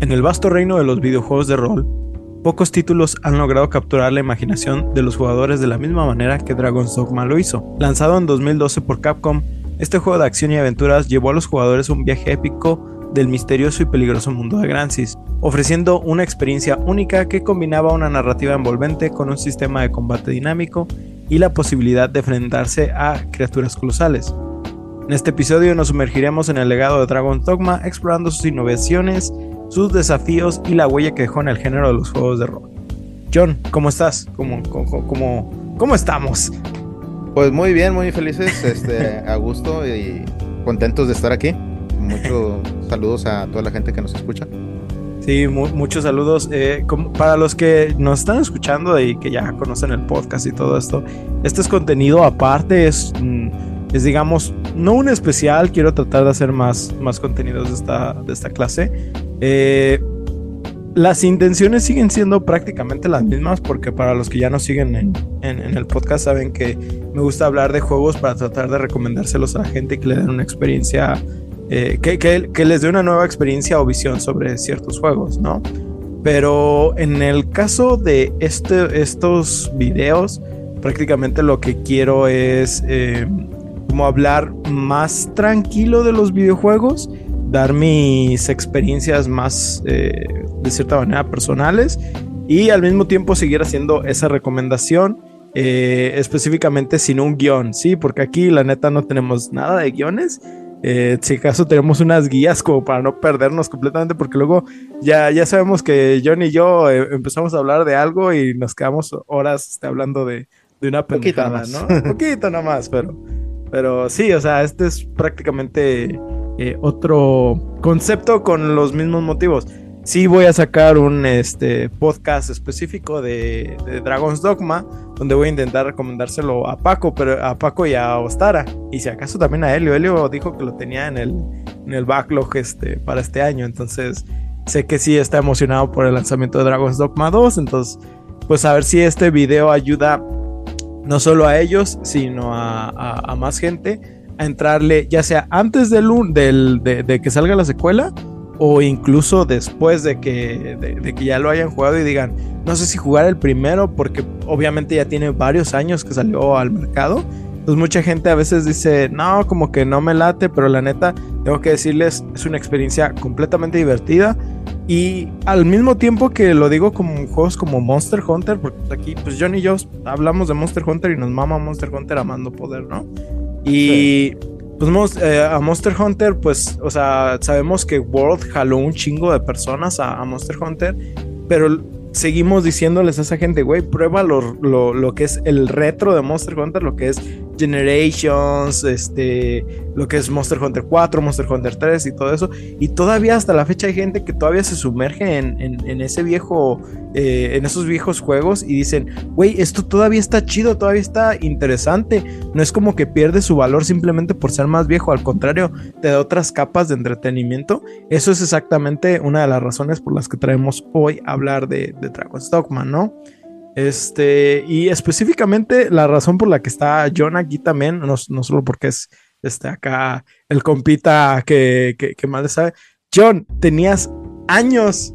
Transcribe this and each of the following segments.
En el vasto reino de los videojuegos de rol, pocos títulos han logrado capturar la imaginación de los jugadores de la misma manera que Dragon's Dogma lo hizo. Lanzado en 2012 por Capcom, este juego de acción y aventuras llevó a los jugadores un viaje épico del misterioso y peligroso mundo de Grancis, ofreciendo una experiencia única que combinaba una narrativa envolvente con un sistema de combate dinámico y la posibilidad de enfrentarse a criaturas colosales. En este episodio nos sumergiremos en el legado de Dragon's Dogma explorando sus innovaciones sus desafíos y la huella que dejó en el género de los juegos de rol. John, ¿cómo estás? ¿Cómo, cómo, cómo, estamos? Pues muy bien, muy felices, este, a gusto y contentos de estar aquí. Muchos saludos a toda la gente que nos escucha. Sí, muchos saludos. Eh, para los que nos están escuchando y que ya conocen el podcast y todo esto, este es contenido aparte, es, mm, es digamos, no un especial, quiero tratar de hacer más, más contenidos de esta, de esta clase. Eh, las intenciones siguen siendo prácticamente las mismas porque para los que ya nos siguen en, el podcast saben que me gusta hablar de juegos para tratar de recomendárselos a la gente y que le den una experiencia, eh, que, les dé una nueva experiencia o visión sobre ciertos juegos, ¿no? Pero en el caso de este, estos videos, prácticamente lo que quiero es eh, como hablar más tranquilo de los videojuegos dar mis experiencias más, eh, de cierta manera, personales y al mismo tiempo seguir haciendo esa recomendación. Eh, específicamente sin un guion, sí, porque aquí la neta no tenemos nada de guiones. Eh, si acaso tenemos unas guías como para no perdernos completamente, porque luego ya, ya sabemos que John y yo empezamos a hablar de algo y nos quedamos horas este, hablando de, de una pendejada, ¿no? Un poquito nada más, pero, pero sí, o sea, este es prácticamente eh, otro concepto con los mismos motivos. Sí voy a sacar un este, podcast específico de, Dragon's Dogma, donde voy a intentar recomendárselo a Paco, pero a Paco y a Ostara. Y si acaso también a Helio. Helio dijo que lo tenía en el, en el backlog este, para este año. Entonces sé que sí está emocionado por el lanzamiento de Dragon's Dogma 2. Entonces, pues a ver si este video ayuda no solo a ellos, sino a, a más gente a entrarle, ya sea antes del, del de, que salga la secuela o incluso después de que, de, que ya lo hayan jugado y digan, no sé si jugar el primero porque obviamente ya tiene varios años que salió al mercado. Pues mucha gente a veces dice, no, como que no me late, pero la neta, tengo que decirles, es una experiencia completamente divertida. Y al mismo tiempo que lo digo como juegos como Monster Hunter, porque aquí pues John y yo hablamos de Monster Hunter y nos mama Monster Hunter amando poder, ¿no? Y pues eh, a Monster Hunter, pues, o sea, sabemos que World jaló un chingo de personas a, a Monster Hunter, pero seguimos diciéndoles a esa gente, güey, prueba lo, lo, lo, que es el retro de Monster Hunter, lo que es Generations, este, lo que es Monster Hunter 4, Monster Hunter 3 y todo eso. Y todavía hasta la fecha hay gente que todavía se sumerge en, ese viejo, eh, en esos viejos juegos y dicen, güey, esto todavía está chido, todavía está interesante. No es como que pierde su valor simplemente por ser más viejo, al contrario, te da otras capas de entretenimiento. Eso es exactamente una de las razones por las que traemos hoy a hablar de, de Dragon's Dogma, ¿no? Este, y específicamente la razón por la que está John aquí también, no, solo porque es este, acá el compita que, que, más le sabe. John, tenías años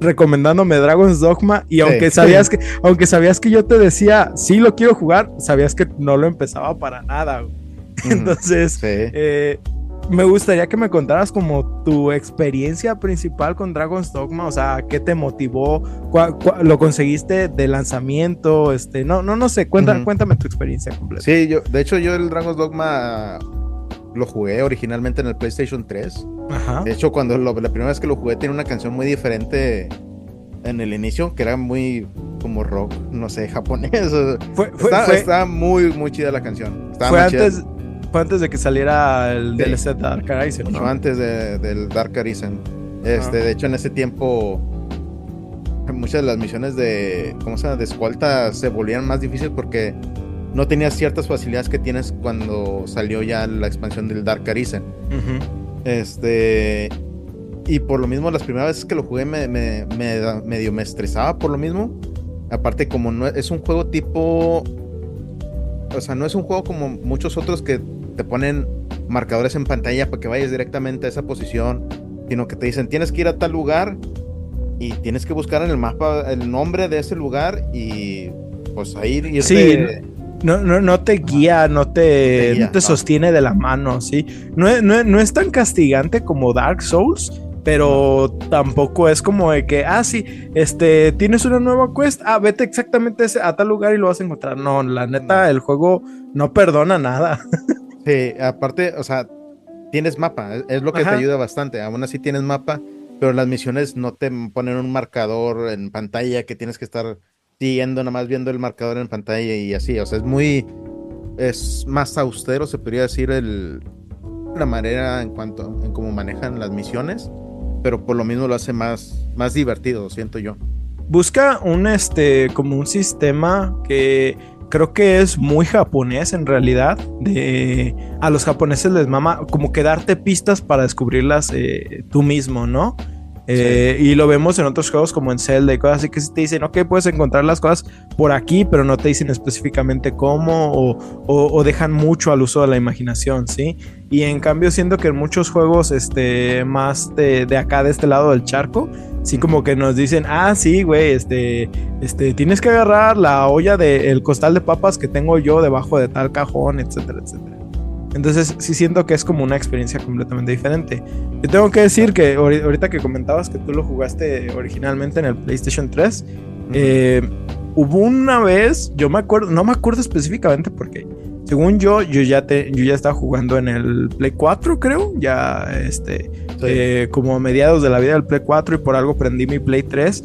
recomendándome Dragon's Dogma y aunque sabías que aunque sabías que yo te decía sí lo quiero jugar sabías que no lo empezaba para nada entonces eh, me gustaría que me contaras como tu experiencia principal con Dragon's Dogma, o sea, qué te motivó, lo conseguiste de lanzamiento, este, no, no, no sé, cuéntame, cuéntame tu experiencia completa. Sí, yo, de hecho yo el Dragon's Dogma lo jugué originalmente en el PlayStation 3. Ajá. De hecho, cuando la primera vez que lo jugué tenía una canción muy diferente en el inicio, que era muy como rock, no sé, japonés. Fue, está, muy, muy chida la canción. fue antes, antes de que saliera el DLC Dark Arisen. ¿no? antes del Dark Arisen. Este, De hecho, en ese tiempo, muchas de las misiones de, ¿cómo se llama? de escolta se volvían más difíciles porque no tenías ciertas facilidades que tienes cuando salió ya la expansión del Dark Arisen. Este. Y por lo mismo, las primeras veces que lo jugué me, me, medio me estresaba por lo mismo. Aparte, como no es un juego tipo. O sea, no es un juego como muchos otros que te ponen marcadores en pantalla para que vayas directamente a esa posición sino que te dicen tienes que ir a tal lugar y tienes que buscar en el mapa el nombre de ese lugar y pues ahí irte... Sí, no, no, no te guía, no te, te, sostiene de la mano, ¿sí? No, no, es tan castigante como Dark Souls, pero tampoco es como de que, ah, sí, este, tienes una nueva quest, ah, vete exactamente a tal lugar y lo vas a encontrar. No, la neta, el juego no perdona nada. Sí, aparte, o sea, tienes mapa, es lo que te ayuda bastante. Aún así tienes mapa, pero las misiones no te ponen un marcador en pantalla que tienes que estar siguiendo, nada más viendo el marcador en pantalla y así. O sea, es muy, es más austero, se podría decir, el, la manera en cuanto, en cómo manejan las misiones, pero por lo mismo lo hace más, más divertido, siento yo. Busca un, este, como un sistema que creo que es muy japonés en realidad. De, a los japoneses les mama como que darte pistas para descubrirlas eh, tú mismo, ¿no? Eh, y lo vemos en otros juegos como en Zelda y cosas así que si te dicen, ok, puedes encontrar las cosas por aquí, pero no te dicen específicamente cómo o, dejan mucho al uso de la imaginación, ¿sí? Y en cambio siento que en muchos juegos este, más de, de acá, de este lado del charco, sí como que nos dicen, ah, sí, güey, este, este, tienes que agarrar la olla del costal de papas que tengo yo debajo de tal cajón, etcétera, etcétera. Entonces sí siento que es como una experiencia completamente diferente. Yo tengo que decir que ahorita que comentabas que tú lo jugaste originalmente en el PlayStation 3, eh, hubo una vez, yo me acuerdo, no me acuerdo específicamente porque según yo, yo ya, te, yo ya estaba jugando en el Play 4, creo, ya este, eh, como a mediados de la vida del Play 4 y por algo prendí mi Play 3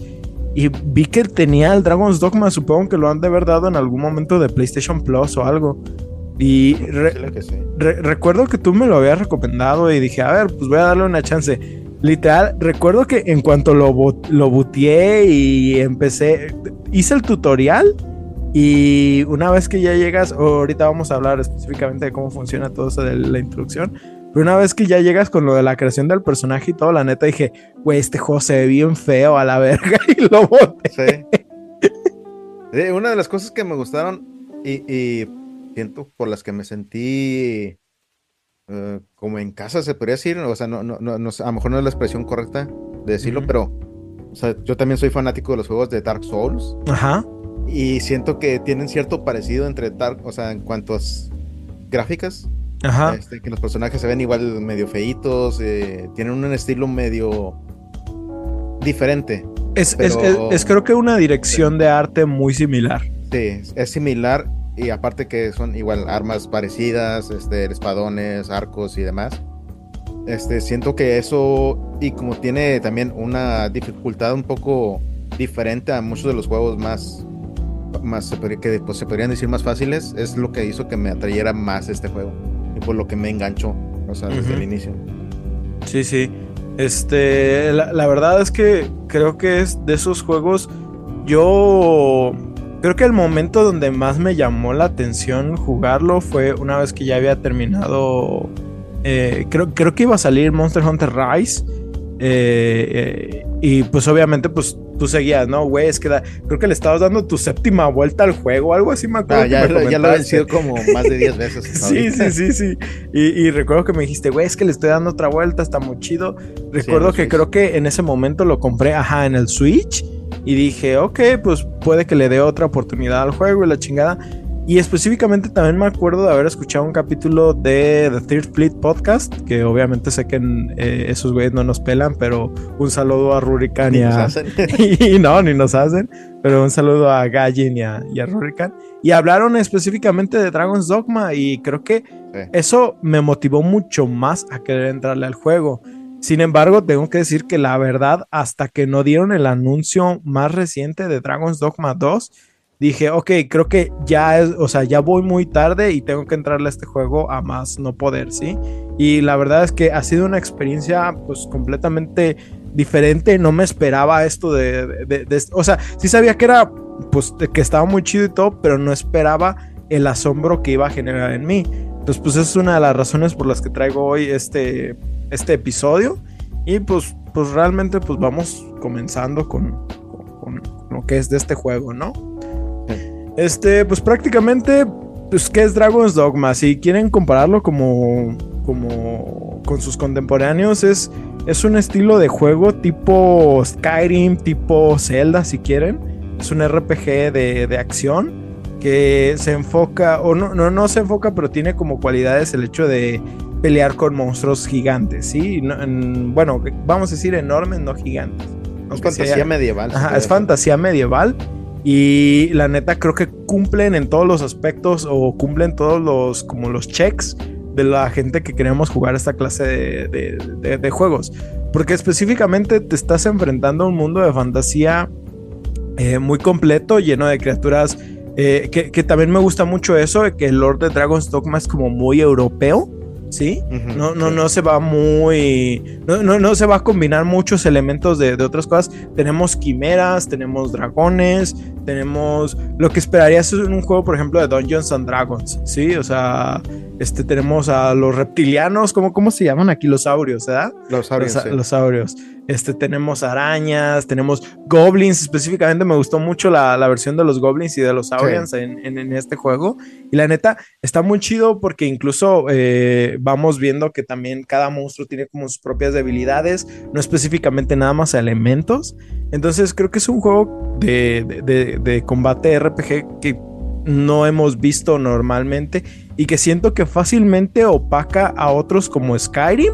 y vi que tenía el Dragon's Dogma, supongo que lo han de haber dado en algún momento de PlayStation Plus o algo. Y recuerdo que tú me lo habías recomendado y dije, a ver, pues voy a darle una chance. Literal, recuerdo que en cuanto lo, lo buteé y empecé, hice el tutorial y una vez que ya llegas, ahorita vamos a hablar específicamente de cómo funciona todo eso de la introducción, pero una vez que ya llegas con lo de la creación del personaje y todo, la neta dije, güey, este juego se ve bien feo a la verga y lo boté. Sí. una de las cosas que me gustaron y siento por las que me sentí eh, como en casa, se podría decir. O sea, no, no, no, a lo mejor no es la expresión correcta de decirlo, pero o sea, yo también soy fanático de los juegos de Dark Souls. Ajá. Y siento que tienen cierto parecido entre Dark, o sea, en cuanto a gráficas. Ajá. Este, que los personajes se ven igual medio feitos, eh, tienen un estilo medio diferente. Es, es, es, creo que una dirección de arte muy similar. Sí, es similar y aparte que son igual armas parecidas, este, espadones, arcos y demás. Este, siento que eso, y como tiene también una dificultad un poco diferente a muchos de los juegos más, más que pues, se podrían decir más fáciles, es lo que hizo que me atrayera más este juego. Y por lo que me enganchó, o sea, desde el inicio. Sí, sí. Este, la, la verdad es que creo que es de esos juegos. Yo Creo que el momento donde más me llamó la atención jugarlo fue una vez que ya había terminado. Eh, creo, creo que iba a salir Monster Hunter Rise. Eh, eh, y pues obviamente, pues tú seguías, ¿no? Güey, es que creo que le estabas dando tu séptima vuelta al juego, algo así me acuerdo. Ah, ya, ya, lo he vencido como más de 10 veces. sí, sí, sí, sí. Y, recuerdo que me dijiste, güey, es que le estoy dando otra vuelta, está muy chido. Recuerdo que creo que en ese momento lo compré, ajá, en el Switch. Y dije, ok, pues puede que le dé otra oportunidad al juego y la chingada. Y específicamente también me acuerdo de haber escuchado un capítulo de The Third Fleet Podcast, que obviamente sé que eh, esos güeyes no nos pelan, pero un saludo a Rurikan y a... y no, ni nos hacen, pero un saludo a Gallin y a, y Rurikan. Y hablaron específicamente de Dragon's Dogma y creo que eso me motivó mucho más a querer entrarle al juego. Sin embargo, tengo que decir que la verdad, hasta que no dieron el anuncio más reciente de Dragon's Dogma 2, dije, ok, creo que ya es, o sea, ya voy muy tarde y tengo que entrarle a este juego a más no poder, ¿sí? Y la verdad es que ha sido una experiencia pues completamente diferente, no me esperaba esto de, o sea, sí sabía que era, pues, que estaba muy chido y todo, pero no esperaba el asombro que iba a generar en mí. Entonces, pues, es una de las razones por las que traigo hoy este este episodio. Y pues, pues realmente pues vamos comenzando con, con, lo que es de este juego, ¿no? Este, pues prácticamente, pues, ¿qué es Dragon's Dogma? Si quieren compararlo como, como con sus contemporáneos, es, es un estilo de juego tipo Skyrim, tipo Zelda, si quieren. Es un RPG de, acción que se enfoca, o no, no, no se enfoca, pero tiene como cualidades el hecho de pelear con monstruos gigantes, ¿sí? bueno, vamos a decir enormes, no gigantes. Es fantasía medieval. Ajá, es fantasía medieval. Y la neta creo que cumplen en todos los aspectos o cumplen todos los como los checks de la gente que queremos jugar esta clase de, juegos. Porque específicamente te estás enfrentando a un mundo de fantasía eh, muy completo, lleno de criaturas. Eh, que, también me gusta mucho eso, que el Lord de Dragon's Dogma es como muy europeo. ¿Sí? no, no, no se va muy. No, no, no, se va a combinar muchos elementos de, de, otras cosas. Tenemos quimeras, tenemos dragones, tenemos. Lo que esperarías en un juego, por ejemplo, de Dungeons and Dragons, ¿sí? O sea, este, tenemos a los reptilianos, ¿cómo, cómo se llaman aquí? Los saurios, ¿verdad? Los saurios. Los, los saurios. Este, tenemos arañas, tenemos goblins. Específicamente me gustó mucho la, versión de los goblins y de los saurians en, este juego. Y la neta, está muy chido porque incluso eh, vamos viendo que también cada monstruo tiene como sus propias debilidades, no específicamente nada más elementos. Entonces creo que es un juego de, de combate RPG que no hemos visto normalmente y que siento que fácilmente opaca a otros como Skyrim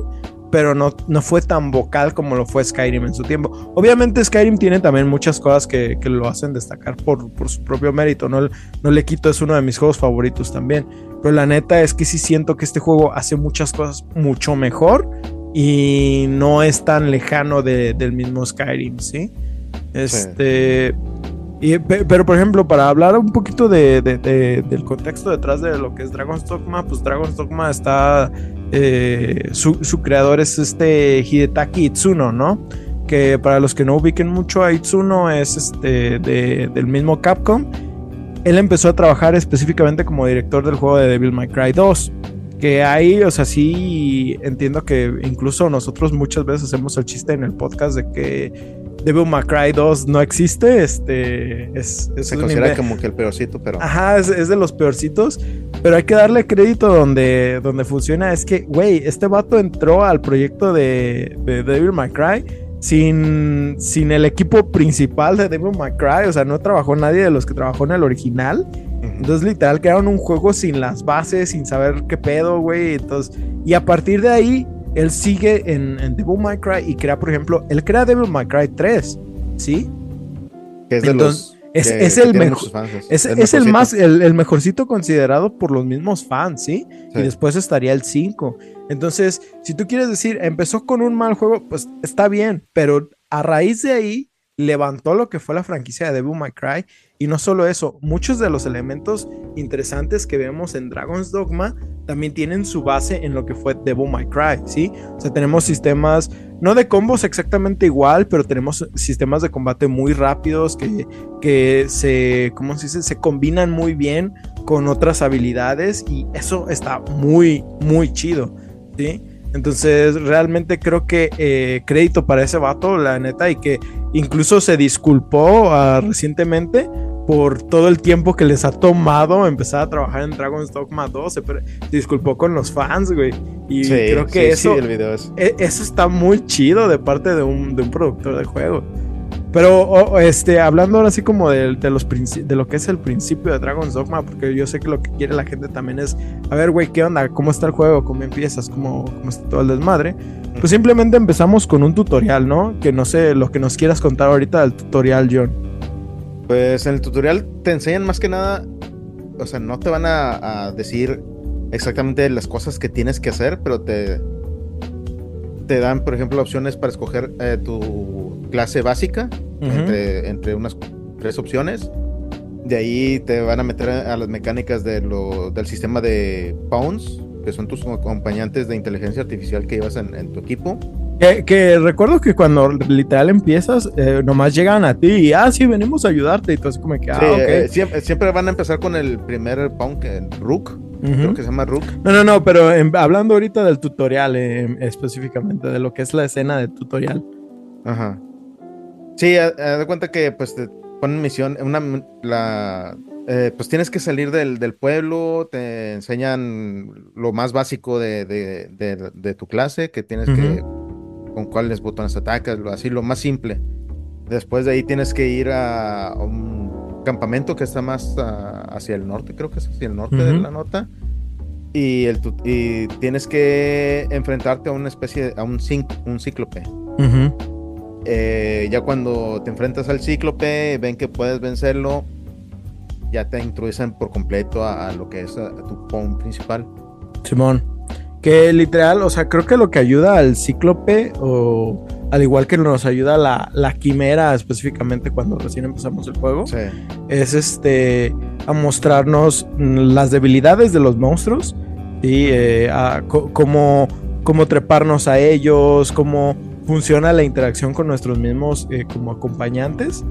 pero no, no fue tan vocal como lo fue Skyrim en su tiempo. Obviamente Skyrim tiene también muchas cosas que, lo hacen destacar por, su propio mérito, no, no le quito, es uno de mis juegos favoritos también, pero la neta es que sí siento que este juego hace muchas cosas mucho mejor y no es tan lejano del mismo Skyrim, ¿sí? Este... pero por ejemplo, para hablar un poquito de, del contexto detrás de lo que es Dragon's Dogma, pues Dragon's Dogma está eh, su, creador es este Hidetaki Itsuno, ¿no? Que para los que no ubiquen mucho a Itsuno es este del mismo Capcom. Él empezó a trabajar específicamente como director del juego de Devil May Cry 2. Que ahí, o sea, sí entiendo que incluso nosotros muchas veces hacemos el chiste en el podcast de que Devil May Cry 2 no existe, este es, se considera como que el peorcito, pero ajá, es, de los peorcitos, pero hay que darle crédito donde, donde funciona. Es que, güey, este vato entró al proyecto de, de Devil May Cry sin, sin el equipo principal de Devil May Cry, o sea, no trabajó nadie de los que trabajó en el original. Entonces, literal, crearon un juego sin las bases, sin saber qué pedo, güey. Entonces, y a partir de ahí él sigue en, Devil May Cry y crea, por ejemplo, él crea Devil May Cry 3, ¿sí? es de los es, el mejor, es, el, más, el, mejorcito considerado por los mismos fans, ¿sí? Y después estaría el 5. Entonces, si tú quieres decir, empezó con un mal juego, pues está bien, pero a raíz de ahí levantó lo que fue la franquicia de Devil May Cry. Y no solo eso, muchos de los elementos interesantes que vemos en Dragon's Dogma también tienen su base en lo que fue Devil May Cry, ¿sí? O sea, tenemos sistemas, no de combos exactamente igual, pero tenemos sistemas de combate muy rápidos que, que se, ¿cómo se dice? Se combinan muy bien con otras habilidades y eso está muy, muy chido, ¿sí? Entonces, realmente creo que eh, crédito para ese vato, la neta, y que incluso se disculpó uh, recientemente por todo el tiempo que les ha tomado empezar a trabajar en Dragon's Dogma 2. Se, disculpó con los fans, güey. Y creo que eso, e, eso está muy chido de parte de un, de un productor de juego. Pero este, hablando ahora así como de, de, los de lo que es el principio de Dragon's Dogma, porque yo sé que lo que quiere la gente también es, a ver, güey, ¿qué onda? ¿Cómo está el juego? ¿Cómo empiezas? ¿Cómo, cómo está todo el desmadre? Pues simplemente empezamos con un tutorial, ¿no? Que no sé lo que nos quieras contar ahorita del tutorial, John. Pues en el tutorial te enseñan más que nada, o sea, no te van a, decir exactamente las cosas que tienes que hacer, pero te, te dan, por ejemplo, opciones para escoger eh, tu clase básica entre, entre, unas tres opciones. De ahí te van a meter a las mecánicas de lo, del sistema de Pawns, que son tus acompañantes de inteligencia artificial que llevas en tu equipo. Que, recuerdo que cuando literal empiezas, eh, nomás llegan a ti y, ah, sí, venimos a ayudarte. Y tú así como que, ah, eh, siempre, van a empezar con el primer punk, el Rook. Creo que se llama Rook. No, no, no, pero hablando ahorita del tutorial, eh, específicamente, de lo que es la escena de tutorial. Ajá. Sí, de cuenta que pues te ponen misión, una, la, pues tienes que salir del, pueblo, te enseñan lo más básico de, tu clase, que tienes que con cuáles botones atacas, así lo más simple. Después de ahí tienes que ir a un campamento que está más ah, hacia el norte, creo que es hacia el norte de la nota. Y, el, y tienes que enfrentarte a una especie, a un, un cíclope. Eh, ya cuando te enfrentas al cíclope, ven que puedes vencerlo, ya te introducen por completo a, lo que es tu POM principal. Simón. Que literal, o sea, creo que lo que ayuda al cíclope, o al igual que nos ayuda la, la quimera específicamente cuando recién empezamos el juego, es este a mostrarnos las debilidades de los monstruos y eh, cómo, cómo treparnos a ellos, cómo funciona la interacción con nuestros mismos eh, como acompañantes,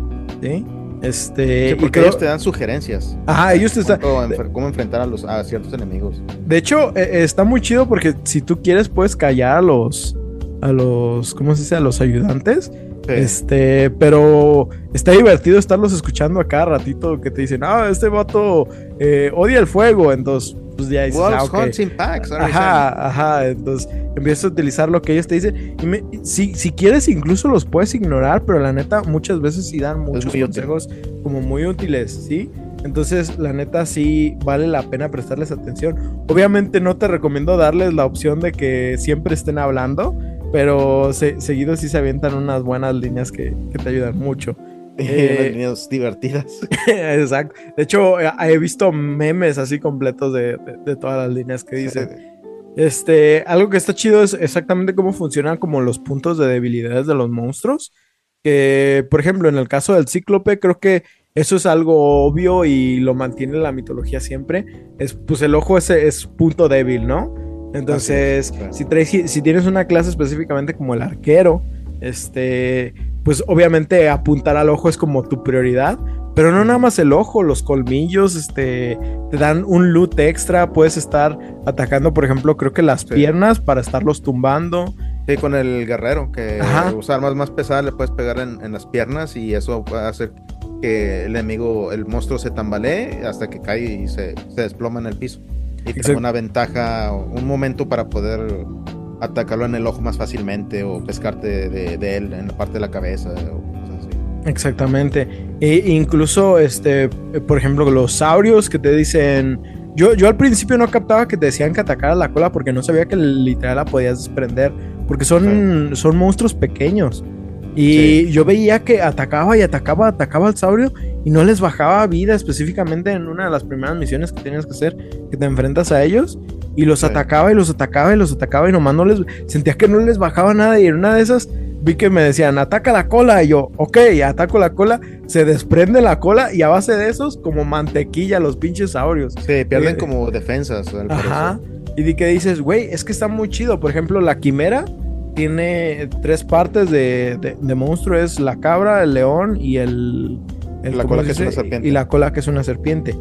¿sí? Este, porque ellos te dan sugerencias. Ajá, ellos te están. Cómo, enfrentar a, los, a ciertos enemigos. De hecho, e, está muy chido porque si tú quieres, puedes callar a los. A los. ¿Cómo se dice? A los ayudantes. Este, pero está divertido estarlos escuchando a cada ratito que te dicen, ah, este vato eh, odia el fuego. Entonces, pues ya dices, ah, Ajá, ajá. Entonces empiezas a utilizar lo que ellos te dicen. Y si, si quieres, incluso los puedes ignorar, pero la neta, muchas veces sí dan muchos consejos como muy útiles, ¿sí? Entonces, la neta, sí vale la pena prestarles atención. Obviamente, no te recomiendo darles la opción de que siempre estén hablando, pero seguido sí se avientan unas buenas líneas que, que te ayudan mucho. Eh, divertidas. Exacto. De hecho, he visto memes así completos de, todas las líneas que dicen. Este, algo que está chido es exactamente cómo funcionan como los puntos de debilidades de los monstruos. Que, por ejemplo, en el caso del cíclope, creo que eso es algo obvio y lo mantiene la mitología siempre. Es, pues el ojo ese es punto débil, ¿no? Entonces, si, si tienes una clase específicamente como el arquero, este, pues obviamente apuntar al ojo es como tu prioridad, pero no nada más el ojo, los colmillos, este, te dan un loot extra, puedes estar atacando, por ejemplo, creo que las piernas para estarlos tumbando. Sí, con el guerrero, que usa armas más pesadas, le puedes pegar en, las piernas y eso hacer que el enemigo, el monstruo se tambalee hasta que cae y se, desploma en el piso. Y te una ventaja, un momento para poder atacarlo en el ojo más fácilmente o pescarte de, él en la parte de la cabeza o cosas así. Exactamente. E incluso, este, por ejemplo, los saurios que te dicen. Yo, yo al principio no captaba que te decían que atacara la cola porque no sabía que literal la podías desprender. Porque son, son monstruos pequeños. Y yo veía que atacaba y atacaba, atacaba al saurio y no les bajaba vida específicamente en una de las primeras misiones que tienes que hacer, que te enfrentas a ellos. Y los atacaba y los atacaba y los atacaba y nomás no les... Sentía que no les bajaba nada y en una de esas vi que me decían, ataca la cola. Y yo, ok, ataco la cola, se desprende la cola y a base de esos, como mantequilla los pinches saurios. Se pierden como defensas. Ajá. Y di que dices, güey, es que está muy chido. Por ejemplo, la quimera tiene tres partes de, de, monstruo: es la cabra, el león y el. la cola que es una serpiente. Y la cola que es una serpiente.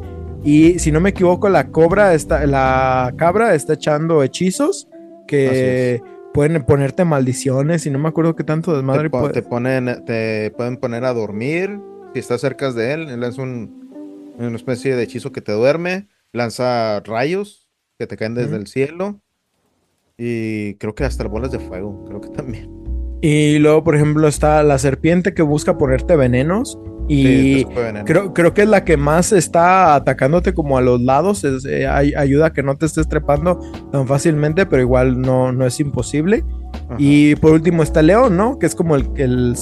Y si no me equivoco, la cobra está, la cabra está echando hechizos que pueden ponerte maldiciones y no me acuerdo qué tanto desmadre te, te ponen, te pueden poner a dormir si estás cerca de él. Él lanza un, una especie de hechizo que te duerme, lanza rayos que te caen desde el cielo y creo que hasta bolas de fuego, creo que también. Y luego, por ejemplo, está la serpiente que busca ponerte venenos y creo, creo que es la que más está atacándote como a los lados. Eh, ayuda a que no te estés trepando tan fácilmente, pero igual no, no es imposible. Y por último está León, ¿no? Que es como el, el,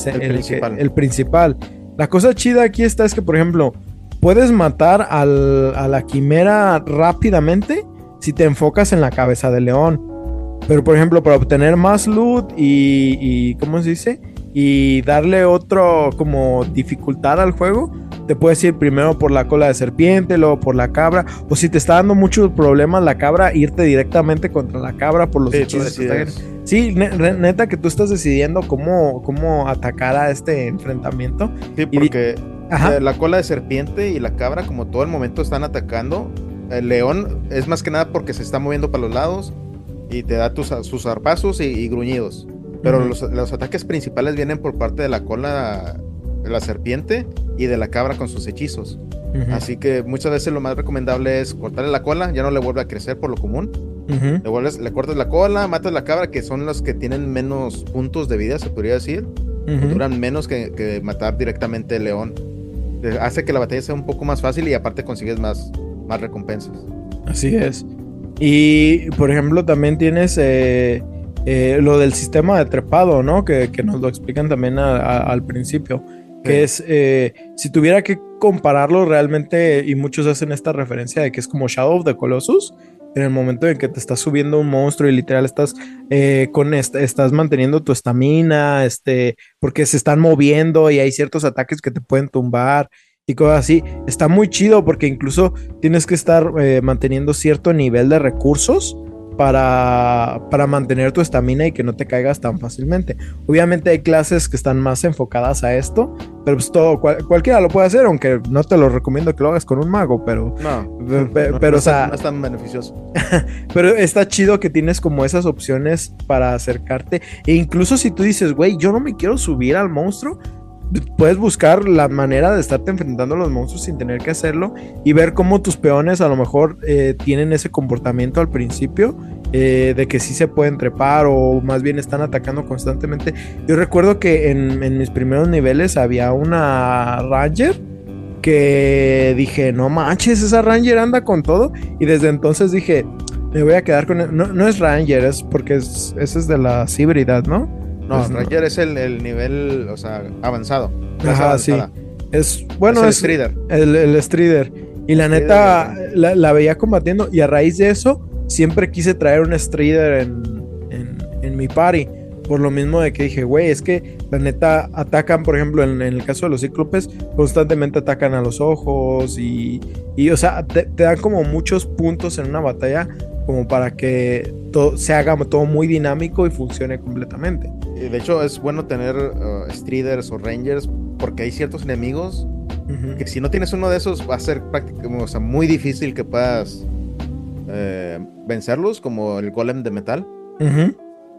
el, principal. La cosa chida aquí está es que, por ejemplo, puedes matar a la quimera rápidamente si te enfocas en la cabeza de león. Pero, por ejemplo, para obtener más loot y, y ¿cómo se dice? Y darle otro como dificultad al juego, te puedes ir primero por la cola de serpiente, luego por la cabra, o si te está dando muchos problemas la cabra, irte directamente contra la cabra por los hechizos. Sí, neta que tú estás decidiendo cómo, cómo atacar a este enfrentamiento. Sí, porque eh, la cola de serpiente y la cabra, como todo el momento están atacando, el león es más que nada porque se está moviendo para los lados y te da tus, sus zarpazos y gruñidos. Pero los, ataques principales vienen por parte de la cola de la serpiente y de la cabra con sus hechizos. Así que muchas veces lo más recomendable es cortarle la cola, ya no le vuelve a crecer por lo común. le, le cortas la cola, matas la cabra, que son los que tienen menos puntos de vida, se podría decir. Duran menos que, matar directamente el león. Hace que la batalla sea un poco más fácil y aparte consigues más, más recompensas. Así es. Y por ejemplo, también tienes eh, eh, lo del sistema de trepado, ¿no? Que, nos lo explican también al principio. Que es, eh, si tuviera que compararlo realmente, y muchos hacen esta referencia de que es como Shadow of the Colossus, en el momento en que te estás subiendo un monstruo y literal estás eh, con estás manteniendo tu estamina, este, porque se están moviendo y hay ciertos ataques que te pueden tumbar y cosas así. Está muy chido porque incluso tienes que estar eh, manteniendo cierto nivel de recursos para, para mantener tu estamina y que no te caigas tan fácilmente. Obviamente hay clases que están más enfocadas a esto, pero pues todo, cualquiera lo puede hacer, aunque no te lo recomiendo que lo hagas con un mago, pero... No, pero, o sea... No es tan beneficioso. pero está chido que tienes como esas opciones para acercarte. E incluso si tú dices, güey, yo no me quiero subir al monstruo, puedes buscar la manera de estarte enfrentando a los monstruos sin tener que hacerlo y ver cómo tus peones a lo mejor eh, tienen ese comportamiento al principio eh, de que sí se pueden trepar o más bien están atacando constantemente. Yo recuerdo que en, mis primeros niveles había una Ranger que dije, no manches, esa Ranger anda con todo y desde entonces dije, me voy a quedar con... No, no es Ranger, es porque es, ese es de la hibridad, ¿no? No, Ranger es el, nivel, o sea, avanzado. Ajá, sí. Es, bueno, es el Strider. El, el Strider. Y la neta, la, veía combatiendo y a raíz de eso, siempre quise traer un Strider en, en, mi party. Por lo mismo de que dije, güey, es que la neta atacan, por ejemplo, en, el caso de los cíclopes, constantemente atacan a los ojos y, y o sea, te, te dan como muchos puntos en una batalla como para que todo, se haga todo muy dinámico y funcione completamente. De hecho, es bueno tener uh, Striders o Rangers porque hay ciertos enemigos que si no tienes uno de esos va a ser prácticamente o sea, muy difícil que puedas eh, vencerlos, como el golem de metal.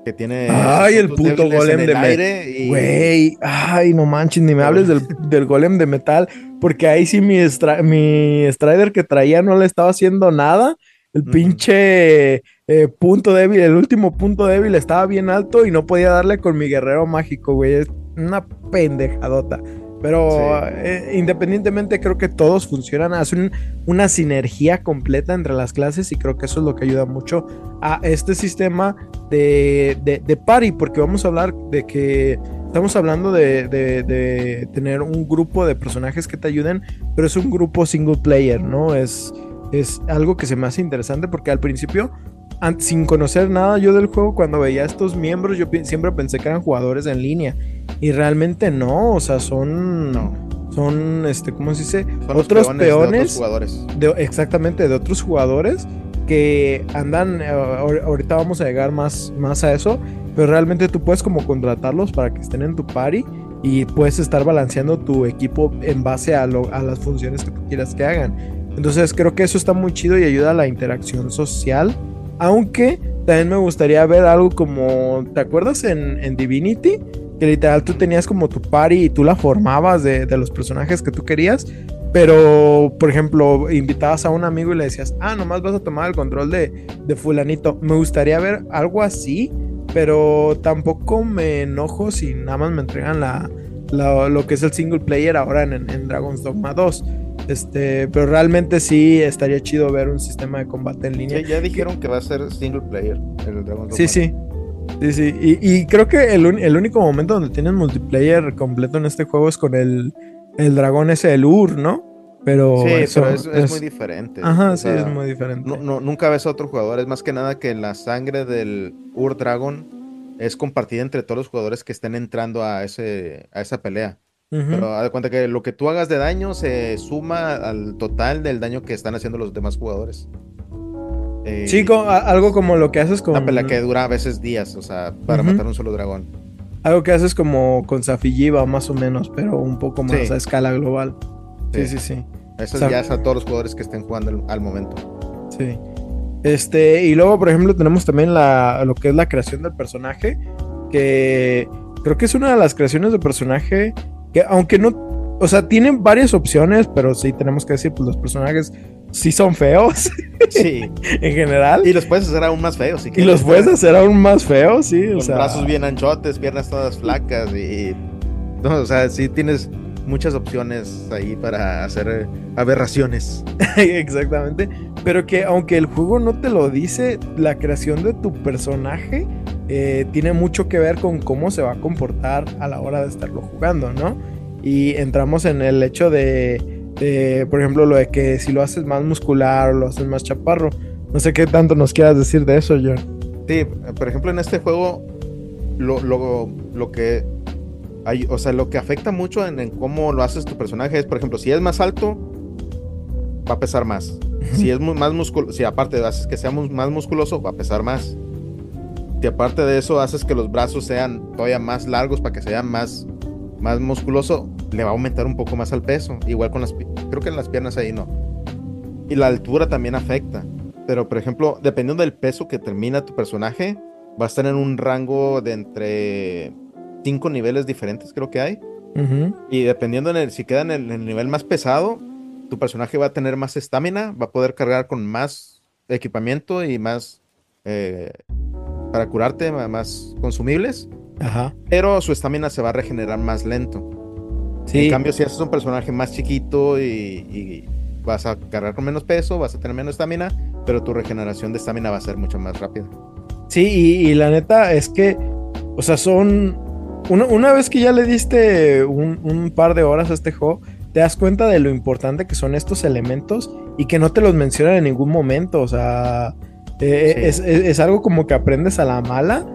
Que tiene. Ay, el puto golem de metal. Güey, ay, no manches, ni me hables del, del, golem de metal, porque ahí sí mi, mi Strider que traía no le estaba haciendo nada el pinche eh, punto débil, el último punto débil estaba bien alto y no podía darle con mi guerrero mágico, güey. Es una pendejadota. Pero eh, independientemente creo que todos funcionan, hacen una sinergia completa entre las clases y creo que eso es lo que ayuda mucho a este sistema de, de, party, porque vamos a hablar de que estamos hablando de, de, tener un grupo de personajes que te ayuden, pero es un grupo single player, ¿no? Es es algo que se me hace interesante porque al principio, sin conocer nada yo del juego, cuando veía a estos miembros, yo siempre pensé que eran jugadores en línea. Y realmente no, o sea, son. Son, este, ¿cómo se dice? otros peones. De otros jugadores. exactamente, de otros jugadores que andan. Eh, ahorita vamos a llegar más, más a eso. Pero realmente tú puedes como contratarlos para que estén en tu party y puedes estar balanceando tu equipo en base a, a las funciones que tú quieras que hagan. Entonces creo que eso está muy chido y ayuda a la interacción social. Aunque también me gustaría ver algo como, ¿te acuerdas en, Divinity? Que literal tú tenías como tu party y tú la formabas de, los personajes que tú querías. Pero, por ejemplo, invitabas a un amigo y le decías, ah, nomás vas a tomar el control de, fulanito. Me gustaría ver algo así, pero tampoco me enojo si nada más me entregan lo que es el single player ahora en, en Dragon's Dogma 2. Este, pero realmente sí estaría chido ver un sistema de combate en línea. Ya, dijeron que va a ser single player el Dragon Sí, sí. Sí, sí. Y, creo que el, único momento donde tienen multiplayer completo en este juego es con el, el dragón ese, el Ur, ¿no? Pero, sí, eso es, muy diferente. Ajá, sí, es muy diferente. No, nunca ves a otro jugador. Es más que nada que la sangre del Ur Dragon es compartida entre todos los jugadores que estén entrando a, ese, a esa pelea. Pero haz de cuenta que lo que tú hagas de daño se suma al total del daño que están haciendo los demás jugadores. Eh, sí, algo como lo que haces con. Una pelea que dura a veces días, o sea, para matar un solo dragón. Algo que haces como con Safiyiva, más o menos, pero un poco más a escala global. Sí, sí, sí. Eso ya es a todos los jugadores que estén jugando al, momento. Sí. Este, y luego, por ejemplo, tenemos también la, lo que es la creación del personaje. Que creo que es una de las creaciones de personaje que aunque no, o sea, tienen varias opciones, pero sí tenemos que decir, pues los personajes sí son feos. Sí. en general. Y los puedes hacer aún más feos. y los puedes hacer aún más feos, sí. Con brazos bien anchotes, piernas todas flacas y... No, o sea, sí tienes muchas opciones ahí para hacer aberraciones. Exactamente. Pero que aunque el juego no te lo dice, la creación de tu personaje eh, tiene mucho que ver con cómo se va a comportar a la hora de estarlo jugando, ¿no? Y entramos en el hecho de, por ejemplo, lo de que si lo haces más muscular o lo haces más chaparro. No sé qué tanto nos quieras decir de eso, John. Sí, por ejemplo, en este juego, lo, lo, lo que hay, o sea, lo que afecta mucho en, cómo lo haces tu personaje es, por ejemplo, si es más alto, va a pesar más. Si es más musculoso, si aparte haces que sea más musculoso, va a pesar más. Si aparte de eso haces que los brazos sean todavía más largos para que sean más, más musculoso, le va a aumentar un poco más al peso. Igual con las, creo que en las piernas ahí no. Y la altura también afecta. Pero, por ejemplo, dependiendo del peso que termina tu personaje, va a estar en un rango de entre cinco niveles diferentes, creo que hay. Y dependiendo en el, si queda en el, nivel más pesado, tu personaje va a tener más estamina, va a poder cargar con más equipamiento y más eh, para curarte, más consumibles. Ajá. Pero su estamina se va a regenerar más lento. En cambio, si haces un personaje más chiquito y, vas a cargar con menos peso, vas a tener menos estamina, pero tu regeneración de estamina va a ser mucho más rápida. Sí, y, la neta es que, o sea, son. Una, vez que ya le diste un, par de horas a este juego, te das cuenta de lo importante que son estos elementos y que no te los mencionan en ningún momento. O sea, eh, es, algo como que aprendes a la mala,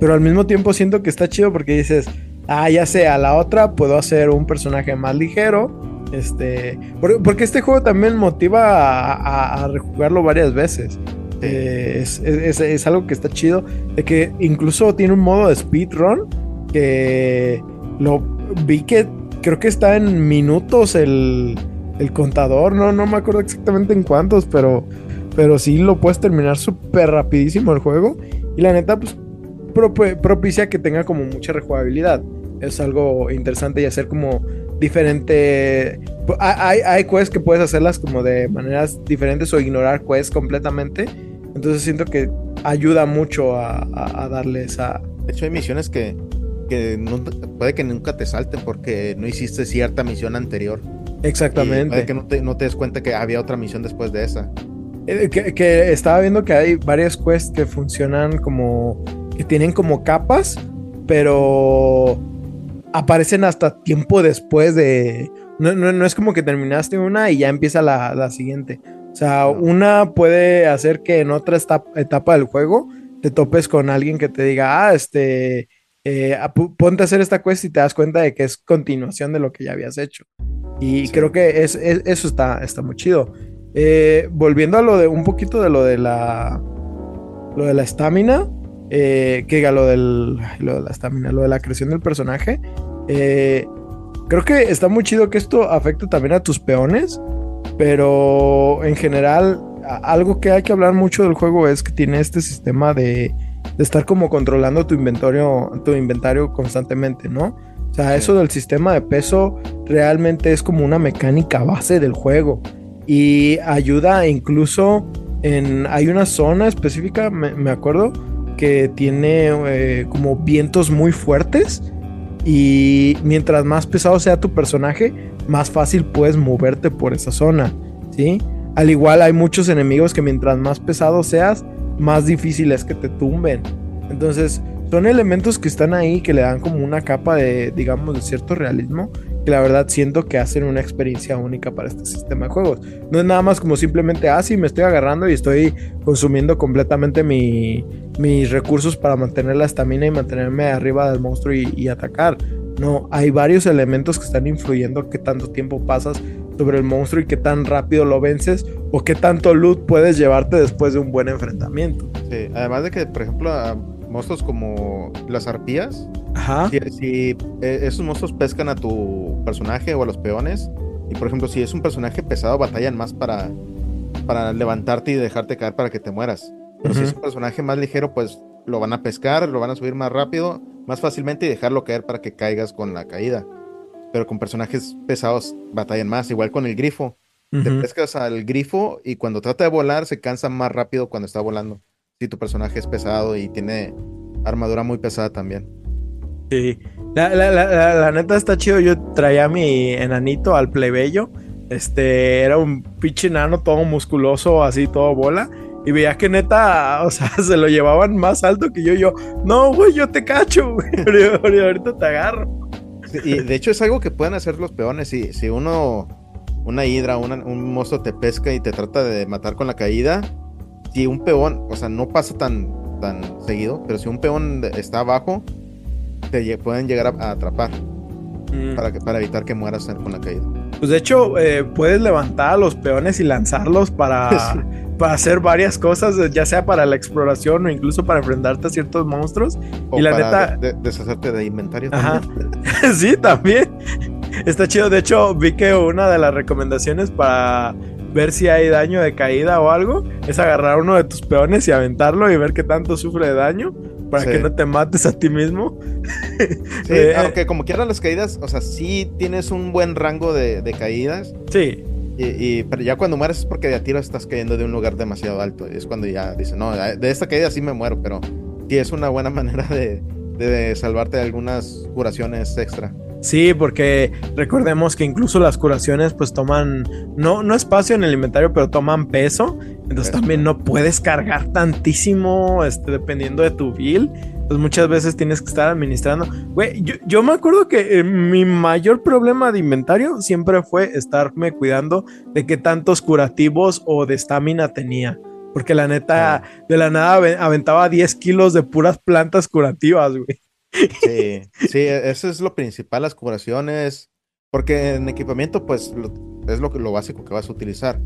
pero al mismo tiempo siento que está chido porque dices, ah, ya sé, a la otra puedo hacer un personaje más ligero. Este, porque este juego también motiva a, rejugarlo varias veces. Eh, es, algo que está chido. De que incluso tiene un modo de speedrun que lo vi que creo que está en minutos el, el contador. No, no me acuerdo exactamente en cuántos, pero, pero sí lo puedes terminar súper rapidísimo el juego. Y la neta, pues propicia que tenga como mucha rejugabilidad. Es algo interesante y hacer como diferente. Hay, hay quests que puedes hacerlas como de maneras diferentes o ignorar quests completamente. Entonces siento que ayuda mucho a, darle esa. De hecho, hay misiones que, puede que nunca te salten porque no hiciste cierta misión anterior. Exactamente. puede que no te, no te des cuenta que había otra misión después de esa. Eh, que, que, estaba viendo que hay varias quests que funcionan como. que tienen como capas, pero aparecen hasta tiempo después de... No, es como que terminaste una y ya empieza la, siguiente. O sea, una puede hacer que en otra etapa del juego te topes con alguien que te diga, ah, este, eh, ponte a hacer esta quest y te das cuenta de que es continuación de lo que ya habías hecho. Y creo que es, eso está, está muy chido. Eh, volviendo a lo de un poquito de lo de la, lo de la estamina, eh, que diga lo, del, lo de la estamina, lo de la creación del personaje. Eh, creo que está muy chido que esto afecte también a tus peones, pero en general, algo que hay que hablar mucho del juego es que tiene este sistema de, estar como controlando tu inventario, tu inventario constantemente, ¿no? O sea, eso del sistema de peso realmente es como una mecánica base del juego y ayuda incluso en... Hay una zona específica, me acuerdo, que tiene eh, como vientos muy fuertes y mientras más pesado sea tu personaje, más fácil puedes moverte por esa zona, ¿sí? Al igual hay muchos enemigos que mientras más pesado seas, más difícil es que te tumben. Entonces, son elementos que están ahí que le dan como una capa de, digamos, de cierto realismo que la verdad siento que hacen una experiencia única para este sistema de juegos. No es nada más como simplemente, ah, me estoy agarrando y estoy consumiendo completamente mis recursos para mantener la estamina y mantenerme arriba del monstruo y, atacar. No, hay varios elementos que están influyendo qué tanto tiempo pasas sobre el monstruo y qué tan rápido lo vences o qué tanto loot puedes llevarte después de un buen enfrentamiento. Sí, además de que, por ejemplo, monstruos como las arpías, Ajá. Si, eh, esos monstruos pescan a tu personaje o a los peones, y por ejemplo, si es un personaje pesado, batallan más para, para levantarte y dejarte caer para que te mueras. Pero si es un personaje más ligero, pues lo van a pescar, lo van a subir más rápido, más fácilmente y dejarlo caer para que caigas con la caída. pero con personajes pesados batallan más, igual con el grifo. Te pescas al grifo y cuando trata de volar se cansa más rápido cuando está volando. Si tu personaje es pesado y tiene armadura muy pesada también. Sí, la, la, la, neta está chido. Yo traía mi enanito al plebeyo. Este era un pinche enano todo musculoso, así todo bola. Y veía que neta, o sea, se lo llevaban más alto que yo. Yo, no, güey, yo te cacho, güey. Ahorita te agarro. y de hecho es algo que pueden hacer los peones. Si, si uno, una hidra, un monstruo te pesca y te trata de matar con la caída, si un peón, o sea, no pasa tan, tan seguido, pero si un peón está abajo, te pueden llegar a, atrapar mm. para, que, para evitar que mueras con la caída. Pues de hecho, eh, puedes levantar a los peones y lanzarlos para, para hacer varias cosas, ya sea para la exploración o incluso para enfrentarte a ciertos monstruos. y la neta. deshacerte de inventario. Ajá. sí, también. Está chido. De hecho, vi que una de las recomendaciones para ver si hay daño de caída o algo es agarrar uno de tus peones y aventarlo y ver qué tanto sufre de daño para que no te mates a ti mismo. Eh, aunque como quieran las caídas, o sea, sí tienes un buen rango de, caídas. Sí. Y, pero ya cuando mueres es porque de a tiro estás cayendo de un lugar demasiado alto. Y es cuando ya dices, no, de esta caída sí me muero, pero sí es una buena manera de, de salvarte de algunas curaciones extra. Sí, porque recordemos que incluso las curaciones pues toman, no, no espacio en el inventario, pero toman peso. Entonces también no puedes cargar tantísimo, este, dependiendo de tu build. Entonces muchas veces tienes que estar administrando. Güey, yo, yo, me acuerdo que eh, mi mayor problema de inventario siempre fue estarme cuidando de qué tantos curativos o de estamina tenía. Porque la neta, de la nada aventaba 10 kilos de puras plantas curativas, güey. Sí, sí, e, eso es lo principal, las curaciones, porque en equipamiento pues es lo, lo básico que vas a utilizar.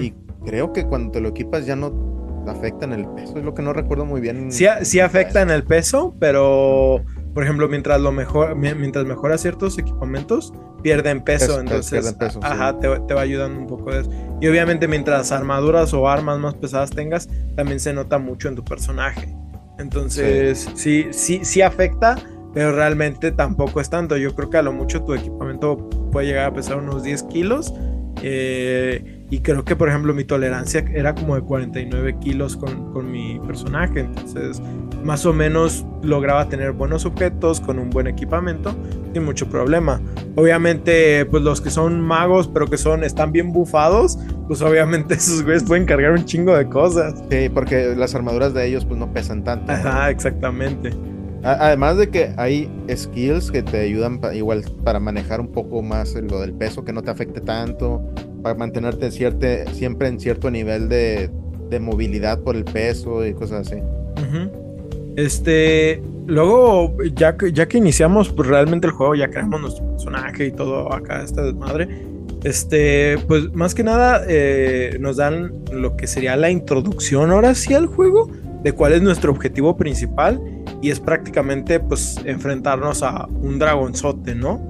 Y creo que cuando te lo equipas ya no afecta en el peso, es lo que no recuerdo muy bien. Sí, sí afecta en el peso, pero por ejemplo, mientras lo mejor, mientras mejora ciertos equipamientos, pierden peso. entonces, ajá, te, te, va ayudando un poco de eso. Y obviamente, mientras armaduras o armas más pesadas tengas, también se nota mucho en tu personaje. Entonces, sí. sí, sí, afecta, pero realmente tampoco es tanto. Yo creo que a lo mucho tu equipamiento puede llegar a pesar unos 10 kilos. Eh, y creo que, por ejemplo, mi tolerancia era como de 49 kilos con, con, mi personaje. Entonces, más o menos lograba tener buenos objetos con un buen equipamiento sin mucho problema. Obviamente, pues los que son magos, pero que son, están bien bufados, pues obviamente esos güeyes pueden cargar un chingo de cosas. Sí, porque las armaduras de ellos pues no pesan tanto. Ajá, exactamente. Además de que hay skills que te ayudan igual para manejar un poco más lo del peso, que no te afecte tanto, para mantenerte siempre en cierto nivel de, movilidad por el peso y cosas así. Este, luego, ya que, ya que iniciamos pues, realmente el juego, ya creamos nuestro personaje y todo acá, esta desmadre. Este, pues más que nada eh, nos dan lo que sería la introducción ahora sí al juego, de cuál es nuestro objetivo principal y es prácticamente pues enfrentarnos a un dragonzote, ¿no?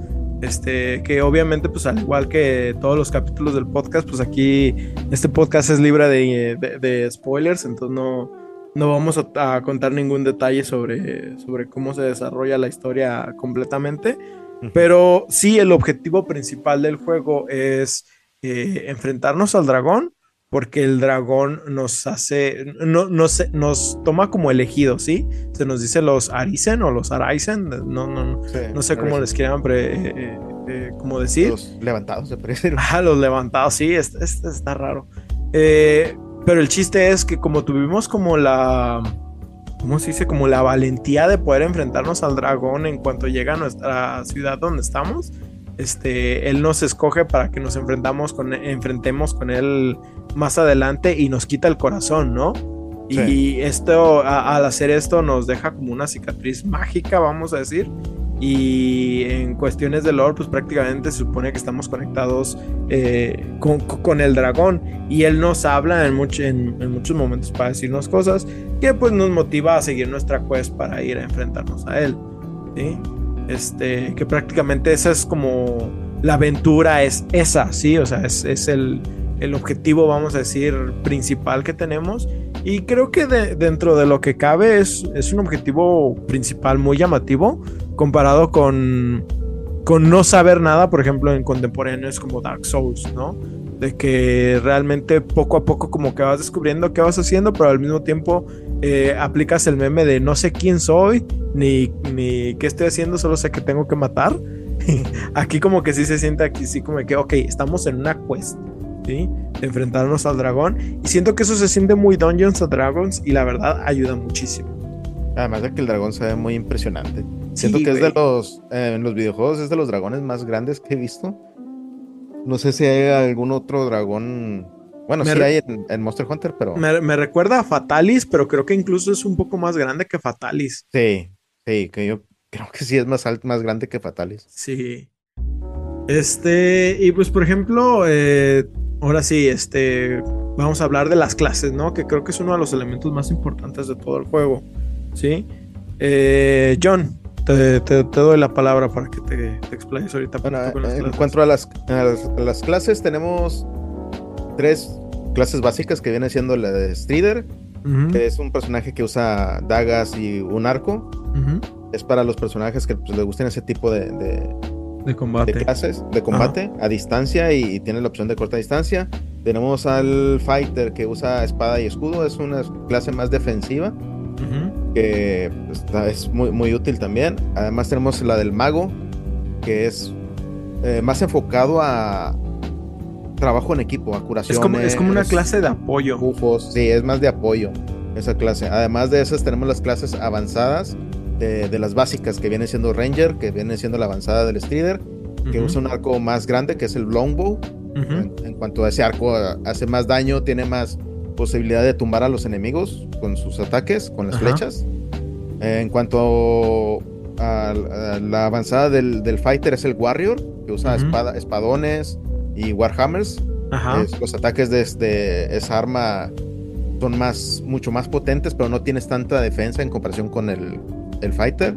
Este, que obviamente pues al igual que todos los capítulos del podcast, pues aquí este podcast es libre de, spoilers, entonces no, no vamos a, contar ningún detalle sobre, sobre cómo se desarrolla la historia completamente, pero sí el objetivo principal del juego es eh, enfrentarnos al dragón porque el dragón nos hace, no, no nos toma como elegidos, ¿sí? Se nos dice los Arisen o los Araisen, no, no, no sé cómo les quieran eh, eh, eh, cómo decir. Los levantados, se parece. Ah, los levantados, sí, está, está raro. Pero el chiste es que como tuvimos como la, ¿cómo se dice? Como la valentía de poder enfrentarnos al dragón en cuanto llega a nuestra ciudad donde estamos, este, él nos escoge para que nos enfrentamos con, enfrentemos con él más adelante y nos quita el corazón, ¿no? Y esto, al hacer esto, nos deja como una cicatriz mágica, vamos a decir. Y en cuestiones de lore, pues prácticamente se supone que estamos conectados eh, con, el dragón. Y él nos habla en, en, muchos momentos para decirnos cosas que pues nos motiva a seguir nuestra quest para ir a enfrentarnos a él. ¿sí? Este, que prácticamente esa es como la aventura es esa, ¿sí? O sea, es, el, objetivo, vamos a decir, principal que tenemos. Y creo que dentro de lo que cabe es, es un objetivo principal muy llamativo comparado con, con no saber nada, por ejemplo, en contemporáneos como Dark Souls, ¿no? De que realmente poco a poco como que vas descubriendo qué vas haciendo, pero al mismo tiempo eh, aplicas el meme de no sé quién soy, ni, ni qué estoy haciendo, solo sé que tengo que matar. aquí como que sí se siente aquí, sí como que, ok, estamos en una quest, ¿sí? De enfrentarnos al dragón. Y siento que eso se siente muy Dungeons and Dragons y la verdad ayuda muchísimo. Además de que el dragón se ve muy impresionante. Siento que es de los, eh, en los videojuegos es de los dragones más grandes que he visto. No sé si hay algún otro dragón. Bueno, sí hay en, Monster Hunter, pero. Me, recuerda a Fatalis, pero creo que incluso es un poco más grande que Fatalis. Sí, sí, que yo creo que sí es más alto, más grande que Fatalis. Sí. Este, y pues por ejemplo, eh, ahora sí, este, vamos a hablar de las clases, ¿no? Que creo que es uno de los elementos más importantes de todo el juego, ¿sí? Eh, John, te, doy la palabra para que te, explayes ahorita. en cuanto a las, las, clases, tenemos tres clases básicas que viene siendo la de Strider, que es un personaje que usa dagas y un arco. Es para los personajes que pues, les gusten ese tipo de, de, combate. clases, de combate a distancia y, tiene la opción de corta distancia. Tenemos al Fighter que usa espada y escudo, es una clase más defensiva que pues, es muy, muy útil también. Además tenemos la del mago, que es eh, más enfocado a trabajo en equipo, a curación. Es como, es como una clase de apoyo. Bufos, sí, es más de apoyo esa clase. Además de esas tenemos las clases avanzadas de, las básicas, que viene siendo Ranger, que viene siendo la avanzada del Strider, que usa un arco más grande, que es el Longbow. en, cuanto a ese arco, hace más daño, tiene más posibilidad de tumbar a los enemigos con sus ataques, con las flechas. en cuanto a, la avanzada del, fighter es el warrior, que usa espada, espadones y warhammers. los ataques de, esa arma son más, mucho más potentes, pero no tienes tanta defensa en comparación con el, el fighter.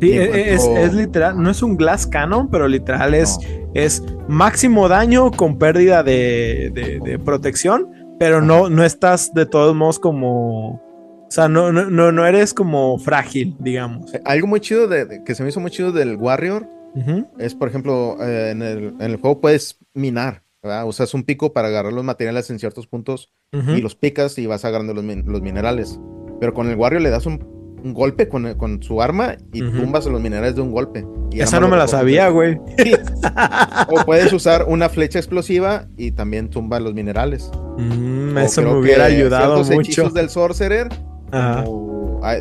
Sí, e, es, literal, no es un glass cannon, pero literal es, es máximo daño con pérdida de, de protección pero no, no estás de todos modos como. O sea, no, no, no eres como frágil, digamos. Eh, algo muy chido de, que se me hizo muy chido del Warrior es, por ejemplo, eh, en, el, en, el, juego puedes minar, ¿verdad? Usas un pico para agarrar los materiales en ciertos puntos y los picas y vas agarrando los, los minerales. Pero con el Warrior le das un un golpe con, con su arma y tumbas los minerales de un golpe. Y Esa no me la sabía, güey. o puedes usar una flecha explosiva y también tumba los minerales. Mm, eso me hubiera ayudado mucho. hechizos del Sorcerer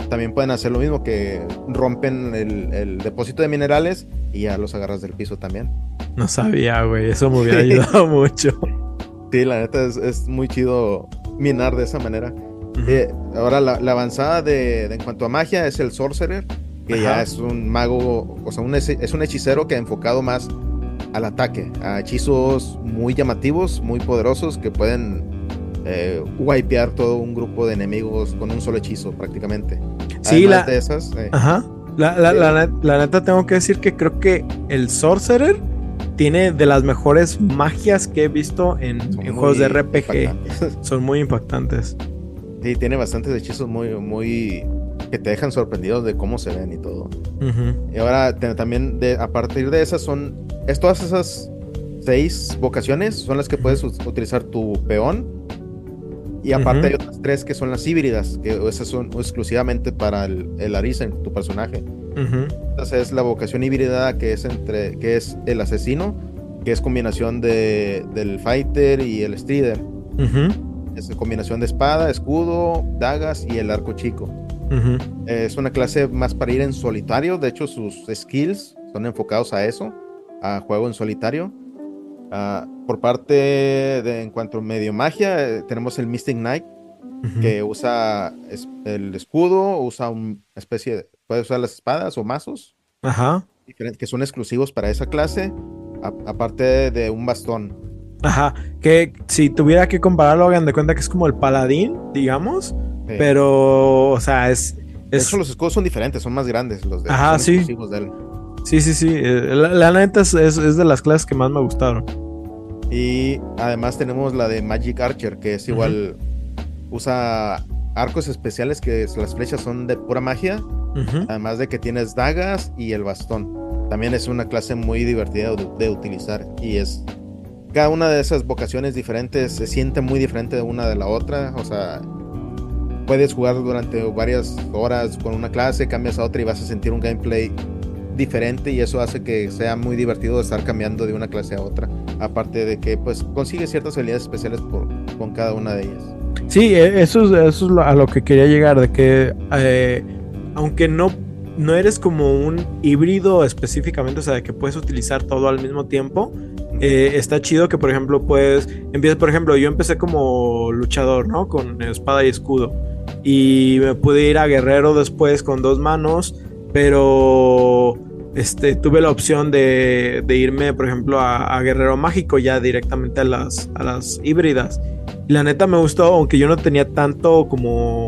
también pueden hacer lo mismo, que rompen el, depósito de minerales y ya los agarras del piso también. No sabía, güey. Eso me hubiera ayudado mucho. Sí, la neta es, es muy chido minar de esa manera. Eh, ahora la, avanzada de, en cuanto a magia es el Sorcerer, que ya es un mago, o sea, un, es un hechicero que ha enfocado más al ataque, a hechizos muy llamativos, muy poderosos que pueden eh, wipear todo un grupo de enemigos con un solo hechizo prácticamente. Sí, la, de esas. Eh, ajá. La, la, neta tengo que decir que creo que el Sorcerer tiene de las mejores magias que he visto en, en juegos de RPG. Son muy impactantes. Sí, tiene bastantes hechizos muy, muy que te dejan sorprendidos de cómo se ven y todo. Y ahora también de, a partir de esas son, es todas esas seis vocaciones son las que puedes utilizar tu peón. Y aparte hay otras tres que son las híbridas, que esas son exclusivamente para el, el en tu personaje. Entonces es la vocación híbrida que es entre, que es el asesino, que es combinación de, del fighter y el strider. Es combinación de espada, escudo, dagas y el arco chico. Es una clase más para ir en solitario. De hecho, sus skills son enfocados a eso, a juego en solitario. Ah, por parte de en cuanto a medio magia, eh, tenemos el Mystic Knight, que usa el escudo, usa una especie de. puede usar las espadas o mazos. Ajá. Que son exclusivos para esa clase, aparte de un bastón. Ajá, que si tuviera que compararlo, hagan de cuenta que es como el paladín, digamos, pero, o sea, es... es... los escudos son diferentes, son más grandes los de, Ajá, sí. Sí, sí, sí. Eh, la, neta es, de las clases que más me gustaron. Y además tenemos la de Magic Archer, que es igual, usa arcos especiales que las flechas son de pura magia, además de que tienes dagas y el bastón. también es una clase muy divertida de, utilizar y es cada una de esas vocaciones diferentes se siente muy diferente de una de la otra, o sea, puedes jugar durante varias horas con una clase, cambias a otra y vas a sentir un gameplay diferente y eso hace que sea muy divertido estar cambiando de una clase a otra. Aparte de que pues consigues ciertas habilidades especiales por, con cada una de ellas. Sí, e, eso, es, eso es a lo que quería llegar, de que eh, aunque no, no eres como un híbrido específicamente, o sea, de que puedes utilizar todo al mismo tiempo, eh, está chido que, por ejemplo, puedes, empiezas, por ejemplo, yo empecé como luchador, ¿no? Con espada y escudo. Y me pude ir a guerrero después con dos manos, pero este, tuve la opción de, irme, por ejemplo, a, Guerrero Mágico, ya directamente a las, a las híbridas. La neta me gustó, aunque yo no tenía tanto como,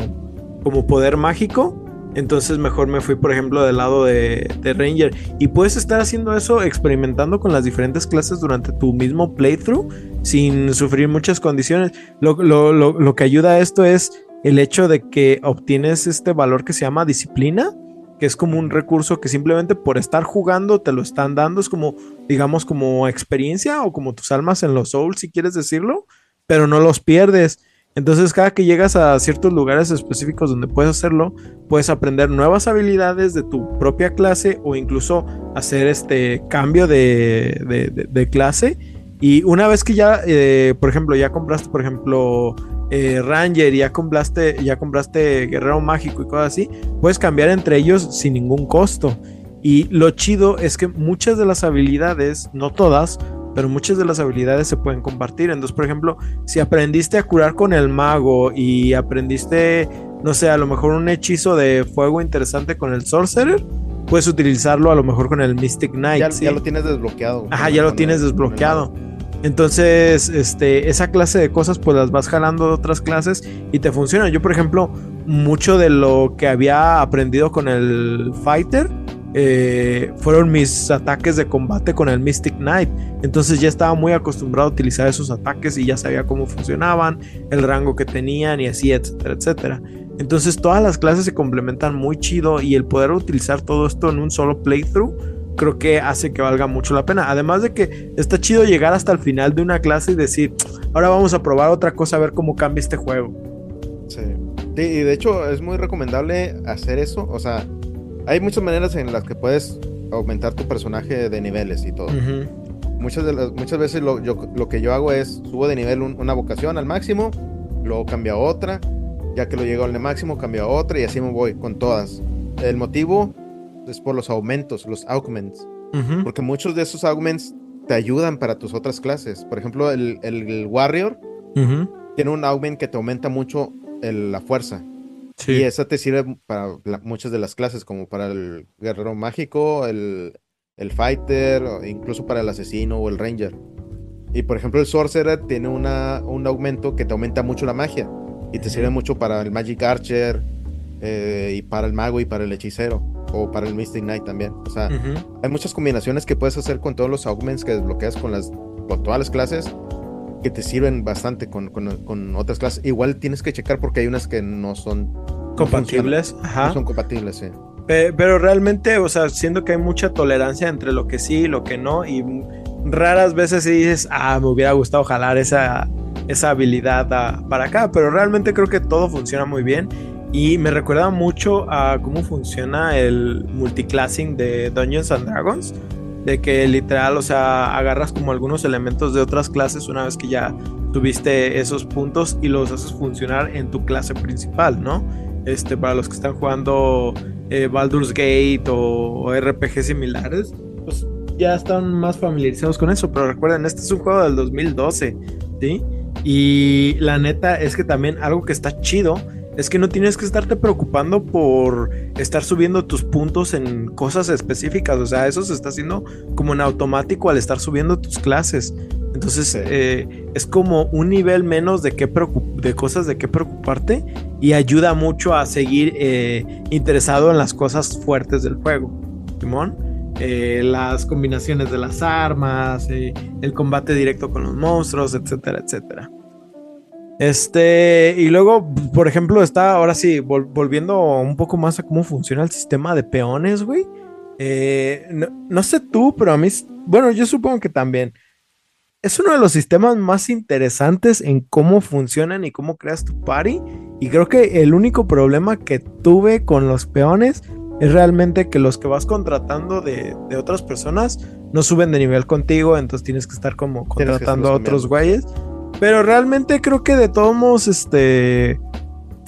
como poder mágico. Entonces mejor me fui, por ejemplo, del lado de, Ranger. Y puedes estar haciendo eso, experimentando con las diferentes clases durante tu mismo playthrough, sin sufrir muchas condiciones. Lo, lo que ayuda a esto es el hecho de que obtienes este valor que se llama disciplina que es como un recurso que simplemente por estar jugando te lo están dando, es como, digamos, como experiencia o como tus almas en los Souls, si quieres decirlo, pero no los pierdes. Entonces, cada que llegas a ciertos lugares específicos donde puedes hacerlo, puedes aprender nuevas habilidades de tu propia clase o incluso hacer este cambio de, clase. Y una vez que ya, eh, por ejemplo, ya compraste, por ejemplo, eh, Ranger ya compraste, ya compraste Guerrero Mágico y cosas así, puedes cambiar entre ellos sin ningún costo. Y lo chido es que muchas de las habilidades, no todas, pero muchas de las habilidades se pueden compartir. Entonces, por ejemplo, si aprendiste a curar con el mago y aprendiste, no sé, a lo mejor un hechizo de fuego interesante con el sorcerer, puedes utilizarlo a lo mejor con el Mystic Knight. Ya, lo tienes desbloqueado. Ajá, ya lo tienes desbloqueado. Entonces, este, esa clase de cosas, pues las vas jalando de otras clases y te funciona. Yo, por ejemplo, mucho de lo que había aprendido con el Fighter eh, fueron mis ataques de combate con el Mystic Knight. Entonces ya estaba muy acostumbrado a utilizar esos ataques y ya sabía cómo funcionaban, el rango que tenían y así, etcétera, etcétera. Entonces todas las clases se complementan muy chido y el poder utilizar todo esto en un solo playthrough creo que hace que valga mucho la pena. Además de que está chido llegar hasta el final de una clase y decir, ahora vamos a probar otra cosa a ver cómo cambia este juego. Sí. y de hecho es muy recomendable hacer eso. O sea, hay muchas maneras en las que puedes aumentar tu personaje de niveles y todo. muchas, de las, muchas veces lo, lo, que yo hago es subo de nivel una vocación al máximo, luego cambio a otra, ya que lo llego al máximo, cambio a otra y así me voy con todas. El motivo es por los aumentos, los augments. Porque muchos de esos augments te ayudan para tus otras clases. Por ejemplo, el, el, Warrior tiene un augment que te aumenta mucho la fuerza. Y esa te sirve para muchas de las clases, como para el guerrero mágico, el, el fighter, incluso para el asesino o el ranger. Y por ejemplo, el sorcerer tiene una, un aumento que te aumenta mucho la magia. Y te sirve mucho para el Magic Archer, eh, y para el mago y para el hechicero o para el Mystic Knight también. O sea, hay muchas combinaciones que puedes hacer con todos los augments que desbloqueas con las con todas las clases que te sirven bastante con, con, otras clases. Igual tienes que checar porque hay unas que no son compatibles. No, son compatibles, sí. Pero, realmente, o sea, siendo que hay mucha tolerancia entre lo que sí y lo que no, y raras veces dices, ah, me hubiera gustado jalar esa, esa habilidad para acá, pero realmente creo que todo funciona muy bien y me recuerda mucho a cómo funciona el multiclassing de Dungeons and Dragons. De que literal, o sea, agarras como algunos elementos de otras clases una vez que ya tuviste esos puntos y los haces funcionar en tu clase principal, ¿no? Este, para los que están jugando eh, Baldur's Gate o, o RPG similares, pues ya están más familiarizados con eso. Pero recuerden, este es un juego del 2012, ¿sí? Y la neta es que también algo que está chido es que no tienes que estarte preocupando por estar subiendo tus puntos en cosas específicas. O sea, eso se está haciendo como en automático al estar subiendo tus clases. Entonces eh, es como un nivel menos de, qué de cosas de qué preocuparte y ayuda mucho a seguir eh, interesado en las cosas fuertes del juego. Simón, eh, las combinaciones de las armas, el combate directo con los monstruos, etcétera, etcétera. Este, y luego, por ejemplo, está ahora sí, volviendo un poco más a cómo funciona el sistema de peones, güey. Eh, no, sé tú, pero a mí, bueno, yo supongo que también. Es uno de los sistemas más interesantes en cómo funcionan y cómo creas tu party. Y creo que el único problema que tuve con los peones es realmente que los que vas contratando de, de otras personas no suben de nivel contigo, entonces tienes que estar como contratando a otros güeyes. Pero realmente creo que de todos modos, este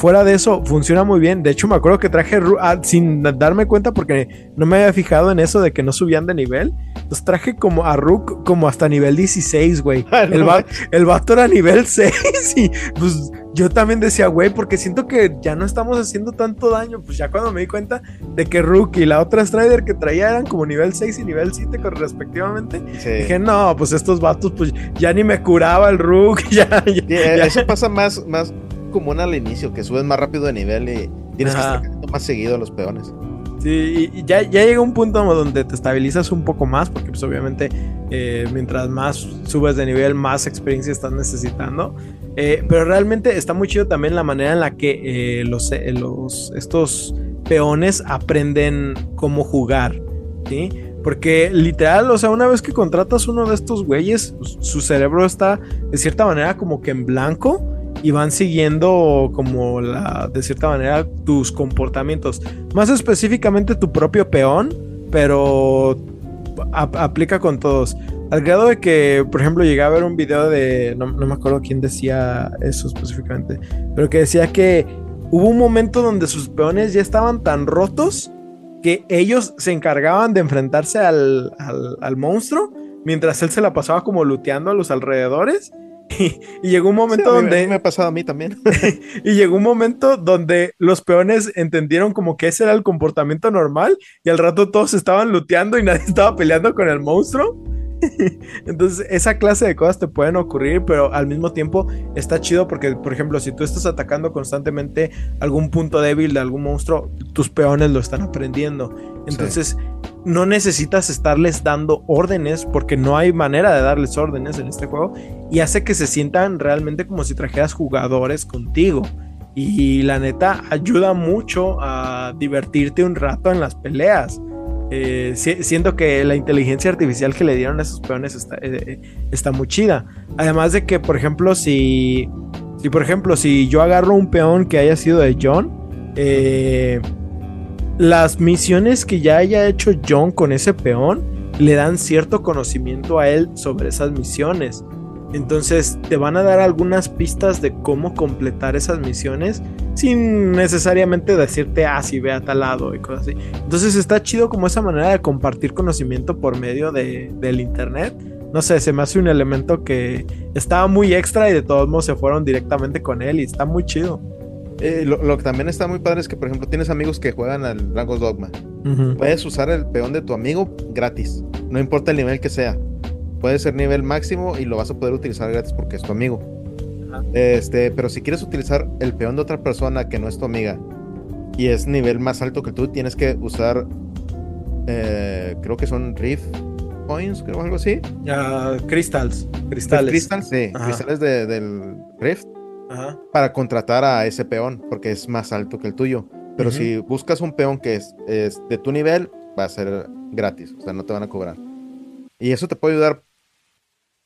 fuera de eso, funciona muy bien. De hecho, me acuerdo que traje ah, sin darme cuenta porque no me había fijado en eso de que no subían de nivel. Entonces traje como a Rook como hasta nivel 16, güey. Ah, el, el vato era nivel 6 y pues yo también decía, güey, porque siento que ya no estamos haciendo tanto daño. Pues ya cuando me di cuenta de que Rook y la otra Strider que traía eran como nivel 6 y nivel 7 respectivamente, dije, no, pues estos vatos, pues ya ni me curaba el Rook. Ya, ya, Eso pasa más, más común al inicio, que subes más rápido de nivel y tienes que estar más seguido a los peones. Sí, y ya, ya llega un punto donde te estabilizas un poco más, porque pues obviamente eh, mientras más subes de nivel, más experiencia estás necesitando. Eh, pero realmente está muy chido también la manera en la que eh, los, los, estos peones aprenden cómo jugar, ¿sí? Porque literal, o sea, una vez que contratas uno de estos güeyes, pues, su cerebro está de cierta manera como que en blanco y van siguiendo como la, de cierta manera, tus comportamientos. Más específicamente tu propio peón, pero aplica con todos. Al grado de que, por ejemplo, llegué a ver un video de, no, me acuerdo quién decía eso específicamente, pero que decía que hubo un momento donde sus peones ya estaban tan rotos que ellos se encargaban de enfrentarse al, al, al monstruo mientras él se la pasaba como luteando a los alrededores Y, llegó un momento donde. me ha pasado a mí también. y llegó un momento donde los peones entendieron como que ese era el comportamiento normal y al rato todos estaban luteando y nadie estaba peleando con el monstruo. Entonces, esa clase de cosas te pueden ocurrir, pero al mismo tiempo está chido porque, por ejemplo, si tú estás atacando constantemente algún punto débil de algún monstruo, tus peones lo están aprendiendo. Entonces, no necesitas estarles dando órdenes porque no hay manera de darles órdenes en este juego y hace que se sientan realmente como si trajeras jugadores contigo. Y la neta ayuda mucho a divertirte un rato en las peleas. Eh, siento que la inteligencia artificial que le dieron a esos peones está, eh, está, muy chida. Además de que, por ejemplo, si, si, por ejemplo, si yo agarro un peón que haya sido de John, eh, las misiones que ya haya hecho John con ese peón le dan cierto conocimiento a él sobre esas misiones. Entonces te van a dar algunas pistas de cómo completar esas misiones sin necesariamente decirte, ah, sí, ve a tal lado y cosas así. Entonces está chido como esa manera de compartir conocimiento por medio de, del internet. No sé, se me hace un elemento que estaba muy extra y de todos modos se fueron directamente con él y está muy chido. Eh, lo, que también está muy padre es que, por ejemplo, tienes amigos que juegan al Rangos Dogma. Puedes usar el peón de tu amigo gratis, no importa el nivel que sea puede ser nivel máximo y lo vas a poder utilizar gratis porque es tu amigo. Este, pero si quieres utilizar el peón de otra persona que no es tu amiga y es nivel más alto que tú, tienes que usar, eh, creo que son Rift Points, creo algo así. crystals, cristales. Crystals, sí, cristales del Rift para contratar a ese peón porque es más alto que el tuyo. Pero si buscas un peón que es, es de tu nivel, va a ser gratis, o sea, no te van a cobrar. Y eso te puede ayudar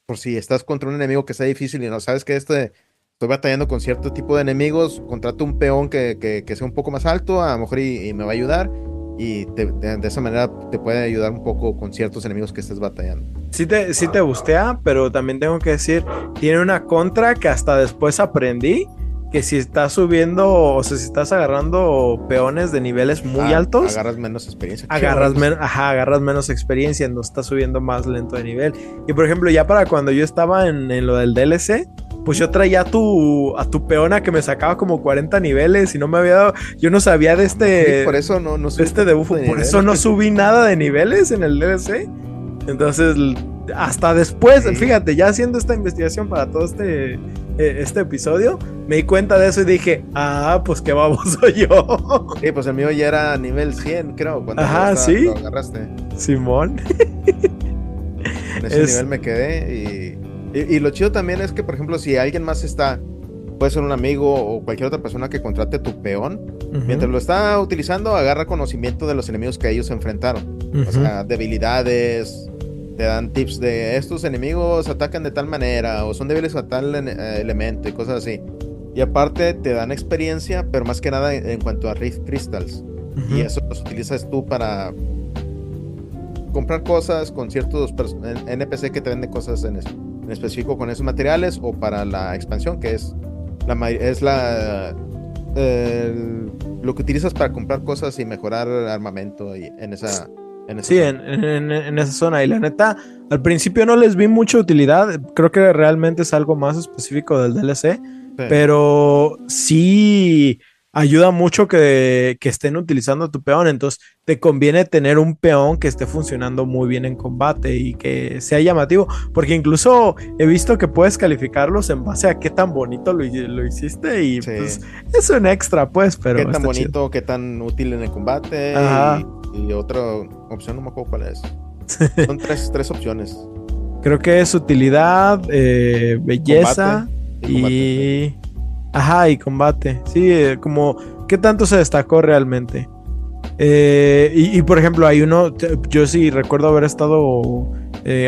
por si estás contra un enemigo que sea difícil y no sabes que este estoy batallando con cierto tipo de enemigos, contrato un peón que, sea un poco más alto, a lo mejor y, me va a ayudar. Y de, esa manera te puede ayudar un poco con ciertos enemigos que estés batallando. Sí te, sí te gustea, pero también tengo que decir, tiene una contra que hasta después aprendí que si estás subiendo, o sea, si estás agarrando peones de niveles muy ah, altos, agarras menos experiencia. Agarras, ajá, agarras menos experiencia, no estás subiendo más lento de nivel. Y por ejemplo, ya para cuando yo estaba en, lo del DLC, pues yo traía a tu, a tu peona que me sacaba como 40 niveles y no me había dado, yo no sabía de este... por eso no, no este de por eso no subí nada de niveles en el DLC. Entonces, hasta después, fíjate, ya haciendo esta investigación para todo este, este episodio, me di cuenta de eso y dije, ah, pues qué soy yo. Sí, pues el mío ya era nivel 100, creo. Cuando Ajá, sí. Lo agarraste. Simón. En ese nivel me quedé y, y, lo chido también es que, por ejemplo, si alguien más está, puede ser un amigo o cualquier otra persona que contrate tu peón, mientras lo está utilizando, agarra conocimiento de los enemigos que ellos enfrentaron. O sea, debilidades, te dan tips de estos enemigos atacan de tal manera o son débiles a tal eh, elemento y cosas así. Y aparte te dan experiencia, pero más que nada en, cuanto a Rift Crystals. Y eso los utilizas tú para comprar cosas con ciertos NPC que te venden cosas en, específico con esos materiales o para la expansión, que es la, es la lo que utilizas para comprar cosas y mejorar armamento y en esa sí, En, esa zona. Y la neta, al principio no les vi mucha utilidad. Creo que realmente es algo más específico del DLC. Pero sí ayuda mucho que, estén utilizando tu peón. Entonces, te conviene tener un peón que esté funcionando muy bien en combate y que sea llamativo. Porque incluso he visto que puedes calificarlos en base a qué tan bonito lo, hiciste. Y pues es un extra, pues. Pero qué tan bonito, qué tan útil en el combate. Ajá. Y otra opción, no me acuerdo cuál es. Son tres, opciones. Creo que es utilidad, eh, belleza y... Ajá, y combate. Sí, eh, como... ¿Qué tanto se destacó realmente? Eh, y, por ejemplo, hay uno, yo sí recuerdo haber estado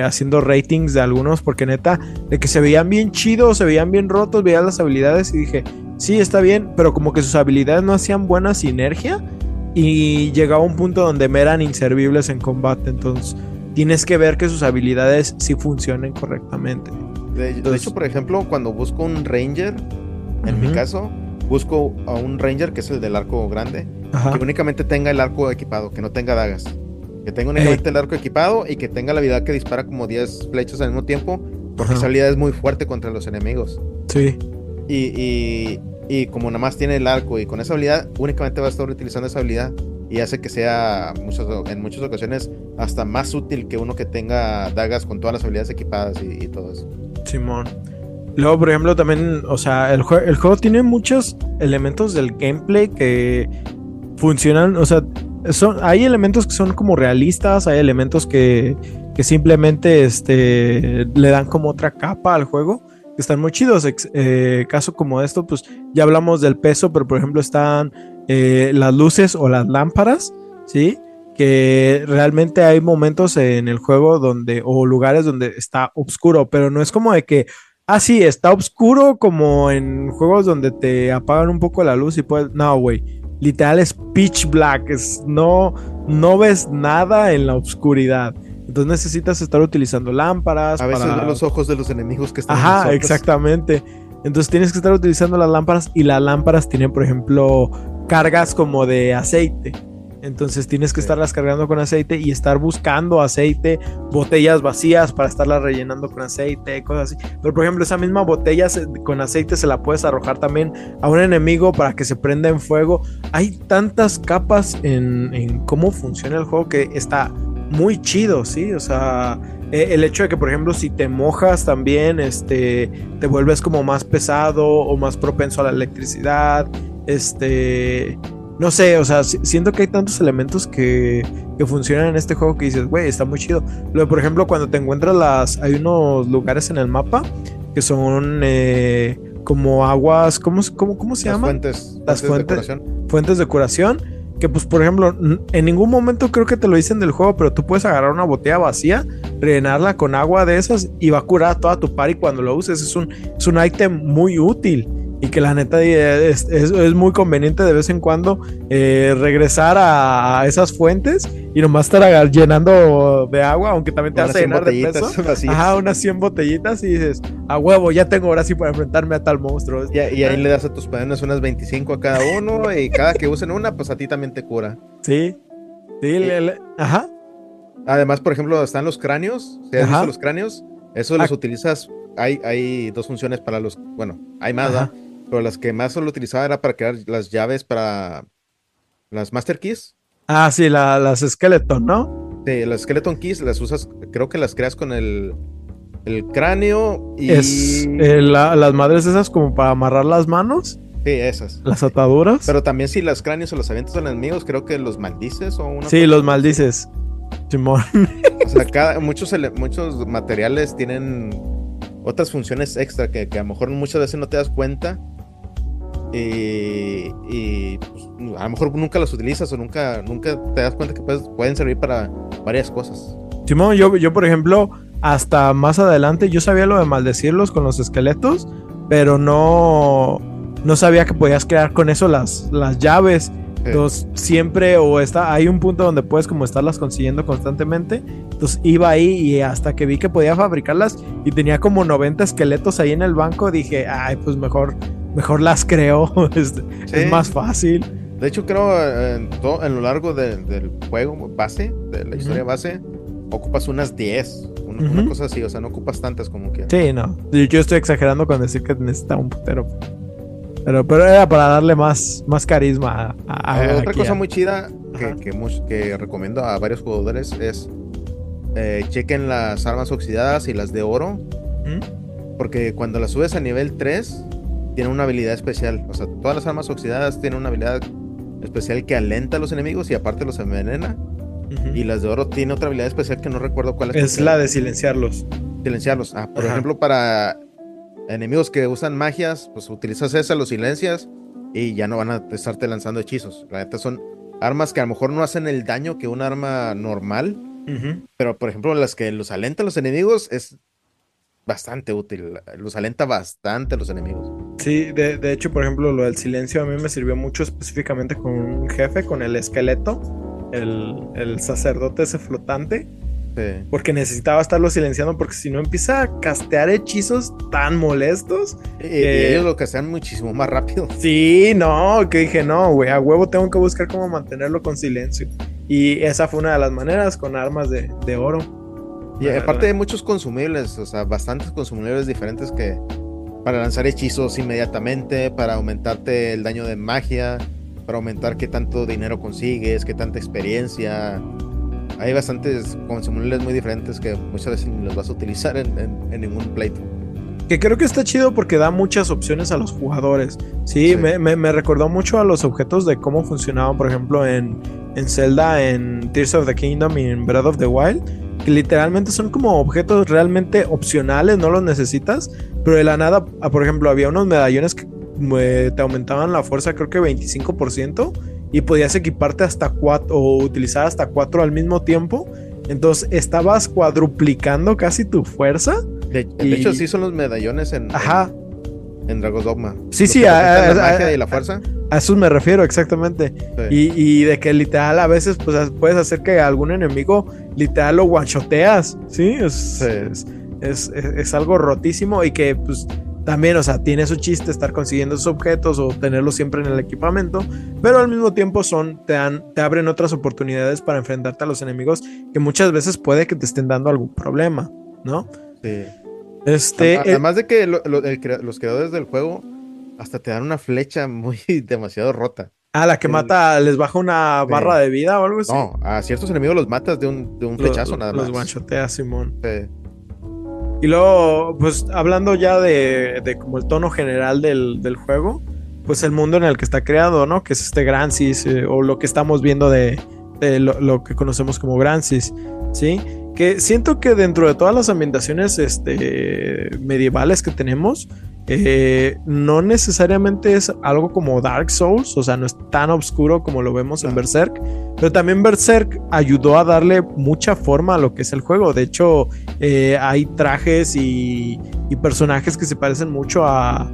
haciendo ratings de algunos, porque neta, de que se veían bien chidos, se veían bien rotos, veía las habilidades y dije, sí, está bien, pero como que sus habilidades no hacían buena sinergia y llegaba un punto donde me eran inservibles en combate. Entonces, tienes que ver que sus habilidades sí funcionen correctamente. De, hecho, por ejemplo, cuando busco un ranger, en mi caso, busco a un ranger que es el del arco grande, que únicamente tenga el arco equipado, que no tenga dagas. Que tenga únicamente el arco equipado y que tenga la habilidad que dispara como 10 flechas al mismo tiempo, porque esa habilidad es muy fuerte contra los enemigos. Sí. y, y como nada más tiene el arco y con esa habilidad, únicamente va a estar utilizando esa habilidad y hace que sea en muchas ocasiones hasta más útil que uno que tenga dagas con todas las habilidades equipadas y, todo eso. Simón. Luego, por ejemplo, también, o sea, el, el juego tiene muchos elementos del gameplay que funcionan, o sea, son, hay elementos que son como realistas, hay elementos que, que simplemente este, le dan como otra capa al juego están muy chidos. Eh, caso como esto, pues ya hablamos del peso, pero por ejemplo están eh, las luces o las lámparas, ¿sí? Que realmente hay momentos en el juego donde, o lugares donde está oscuro, pero no es como de que, ah, sí, está oscuro como en juegos donde te apagan un poco la luz y puedes, no, güey. Literal es pitch black, es, no, no ves nada en la oscuridad. Entonces necesitas estar utilizando lámparas. A veces los ojos de los enemigos que están. Ajá, exactamente. Entonces tienes que estar utilizando las lámparas y las lámparas tienen, por ejemplo, cargas como de aceite. Entonces tienes que estarlas cargando con aceite y estar buscando aceite, botellas vacías para estarlas rellenando con aceite, cosas así. Pero por ejemplo, esa misma botella con aceite se la puedes arrojar también a un enemigo para que se prenda en fuego. Hay tantas capas en, en cómo funciona el juego que está muy chido, ¿sí? O sea, e, el hecho de que, por ejemplo, si te mojas también, este, te vuelves como más pesado o más propenso a la electricidad, este, no sé, o sea, siento que hay tantos elementos que, que funcionan en este juego que dices, güey, está muy chido. Luego, por ejemplo, cuando te encuentras las, hay unos lugares en el mapa que son eh, como aguas, ¿cómo, cómo, cómo se llama? Fuentes, las fuentes, de curación. fuentes de curación que pues por ejemplo, en ningún momento creo que te lo dicen del juego, pero tú puedes agarrar una botella vacía, rellenarla con agua de esas y va a curar toda tu party cuando lo uses. Es un, es un ítem muy útil y que la neta es, es, muy conveniente de vez en cuando eh, regresar a, esas fuentes y nomás estar llenando de agua, aunque también te a llenar de peso. Ajá, unas 100 botellitas y dices, a huevo, ya tengo ahora sí para enfrentarme a tal monstruo. Y, y ahí le das a tus padres unas 25 a cada uno y cada que usen una, pues a ti también te cura. Sí, sí, ajá. Además, por ejemplo, están los cráneos. ¿Te has visto los cráneos? Eso los ah. utilizas. Hay, hay dos funciones para los. Bueno, hay más. Pero las que más solo utilizaba era para crear las llaves para las Master Keys. Ah, sí, las Skeleton, ¿no? Sí, las Skeleton Keys las usas, creo que las creas con el, el cráneo y... Es, eh, las madres esas como para amarrar las manos. Sí, esas. Las ataduras. Pero también si las cráneos o los avientos a los enemigos, creo que los maldices o una... Sí, los maldices. Simón. O sea, cada, muchos, muchos materiales tienen otras funciones extra que, que, a lo mejor muchas veces no te das cuenta y, pues, a lo mejor nunca las utilizas o nunca, nunca te das cuenta que pueden servir para varias cosas. Simón, yo, yo por ejemplo, hasta más adelante yo sabía lo de maldecirlos con los esqueletos, pero no, no sabía que podías crear con eso las, las llaves. Entonces siempre o está, hay un punto donde puedes como estarlas consiguiendo constantemente. Entonces iba ahí y hasta que vi que podía fabricarlas y tenía como 90 esqueletos ahí en el banco, dije, ay, pues mejor, mejor las creo. es, más fácil. De hecho, creo en, todo, en lo largo del juego base, de la historia base, ocupas unas 10, una, cosa así, o sea, no ocupas tantas como que. Sí, no. Yo estoy exagerando con decir que necesita un putero. Pero, pero era para darle más, más carisma a, eh, Otra cosa muy chida que, que, recomiendo a varios jugadores es eh, chequen las armas oxidadas y las de oro. Porque cuando las subes a nivel 3, tienen una habilidad especial. O sea, todas las armas oxidadas tienen una habilidad especial que alenta a los enemigos y aparte los envenena. Y las de oro tiene otra habilidad especial que no recuerdo cuál es. Es la de silenciarlos. Silenciarlos. Ah, por ejemplo, para enemigos que usan magias, pues utilizas esa, los silencias y ya no van a estarte lanzando hechizos. La neta son armas que a lo mejor no hacen el daño que un arma normal. Pero, por ejemplo, las que los alenta a los enemigos es bastante útil. Los alenta bastante a los enemigos. Sí, de, de, hecho, por ejemplo, lo del silencio a mí me sirvió mucho específicamente con un jefe, con el esqueleto el, sacerdote ese flotante. Porque necesitaba estarlo silenciando porque si no empieza a castear hechizos tan molestos. Y, ellos lo castean muchísimo más rápido. Sí, no, que dije, no, güey, a huevo tengo que buscar cómo mantenerlo con silencio. Y esa fue una de las maneras con armas de, oro. Y aparte de muchos consumibles, o sea, bastantes consumibles diferentes que para lanzar hechizos inmediatamente, para aumentarte el daño de magia, para aumentar qué tanto dinero consigues, qué tanta experiencia. Hay bastantes consumibles muy diferentes que muchas veces ni los vas a utilizar en, ningún pleito. Que creo que está chido porque da muchas opciones a los jugadores. Sí, Me, me, recordó mucho a los objetos de cómo funcionaban, por ejemplo, en, en Zelda, en Tears of the Kingdom y en Breath of the Wild. Que literalmente son como objetos realmente opcionales, no los necesitas. Pero de la nada, ah, por ejemplo, había unos medallones que te aumentaban la fuerza creo que 25% y podías equiparte hasta 4 o utilizar hasta 4 al mismo tiempo. Entonces estabas cuadruplicando casi tu fuerza. De, hecho, sí son los medallones en, Ajá. En, Dragon Dogma. Sí, sí, a, la magia y la fuerza. A, eso me refiero, exactamente. Y, de que literal a veces pues, puedes hacer que algún enemigo literal lo guanchoteas. Sí, es, es, es, es algo rotísimo y que pues también, o sea, tiene su chiste estar consiguiendo esos objetos o tenerlos siempre en el equipamiento, pero al mismo tiempo son, te, dan, te abren otras oportunidades para enfrentarte a los enemigos que muchas veces puede que te estén dando algún problema, ¿no? Sí. Este, eh, Además de que los creadores del juego hasta te dan una flecha muy demasiado rota. Ah, la que mata, les baja una barra de vida o algo así. No, a ciertos enemigos los matas de un, de un flechazo nada más. Los guanchotea, Simón. Sí. Y luego, pues hablando ya de, de como el tono general del, del, juego, pues el mundo en el que está creado, ¿no? Que es este Grancis, eh, o lo que estamos viendo de, de lo, lo, que conocemos como Grancis, ¿sí? Que siento que dentro de todas las ambientaciones este, medievales que tenemos, eh, no necesariamente es algo como Dark Souls, o sea, no es tan oscuro como lo vemos en Berserk, pero también Berserk ayudó a darle mucha forma a lo que es el juego. De hecho, eh, hay trajes y, personajes que se parecen mucho a,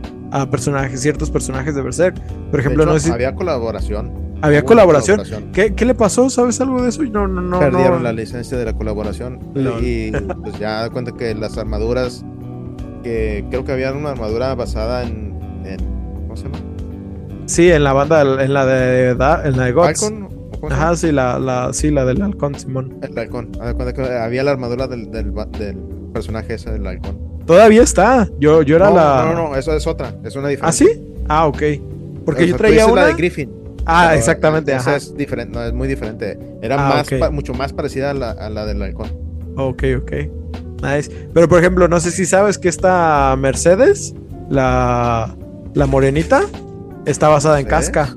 personajes, ciertos personajes de Berserk. Por ejemplo, no sé había colaboración. Había colaboración. ¿Qué, le pasó? ¿Sabes algo de eso? No, no, no. Perdieron la licencia de la colaboración. Y pues ya da cuenta que las armaduras creo que había una armadura basada en, ¿cómo se llama? Sí, en la banda, en la de, en la de Gods. Ajá, sí, la, la, sí, la del halcón, Simón. El halcón. Había la armadura del, del, del personaje ese del halcón. Todavía está. Yo, yo era la. No, no, no, eso es otra. Es una diferente. ¿Ah, sí? Ah, ok. Porque yo traía una. la de Griffin. Ah, exactamente. Esa es diferente, no, es muy diferente. Era ah, más, mucho más parecida a la, a la del halcón. Ok, ok. Nice. Pero por ejemplo, no sé si sabes que esta Mercedes, la, la morenita, está basada en casca.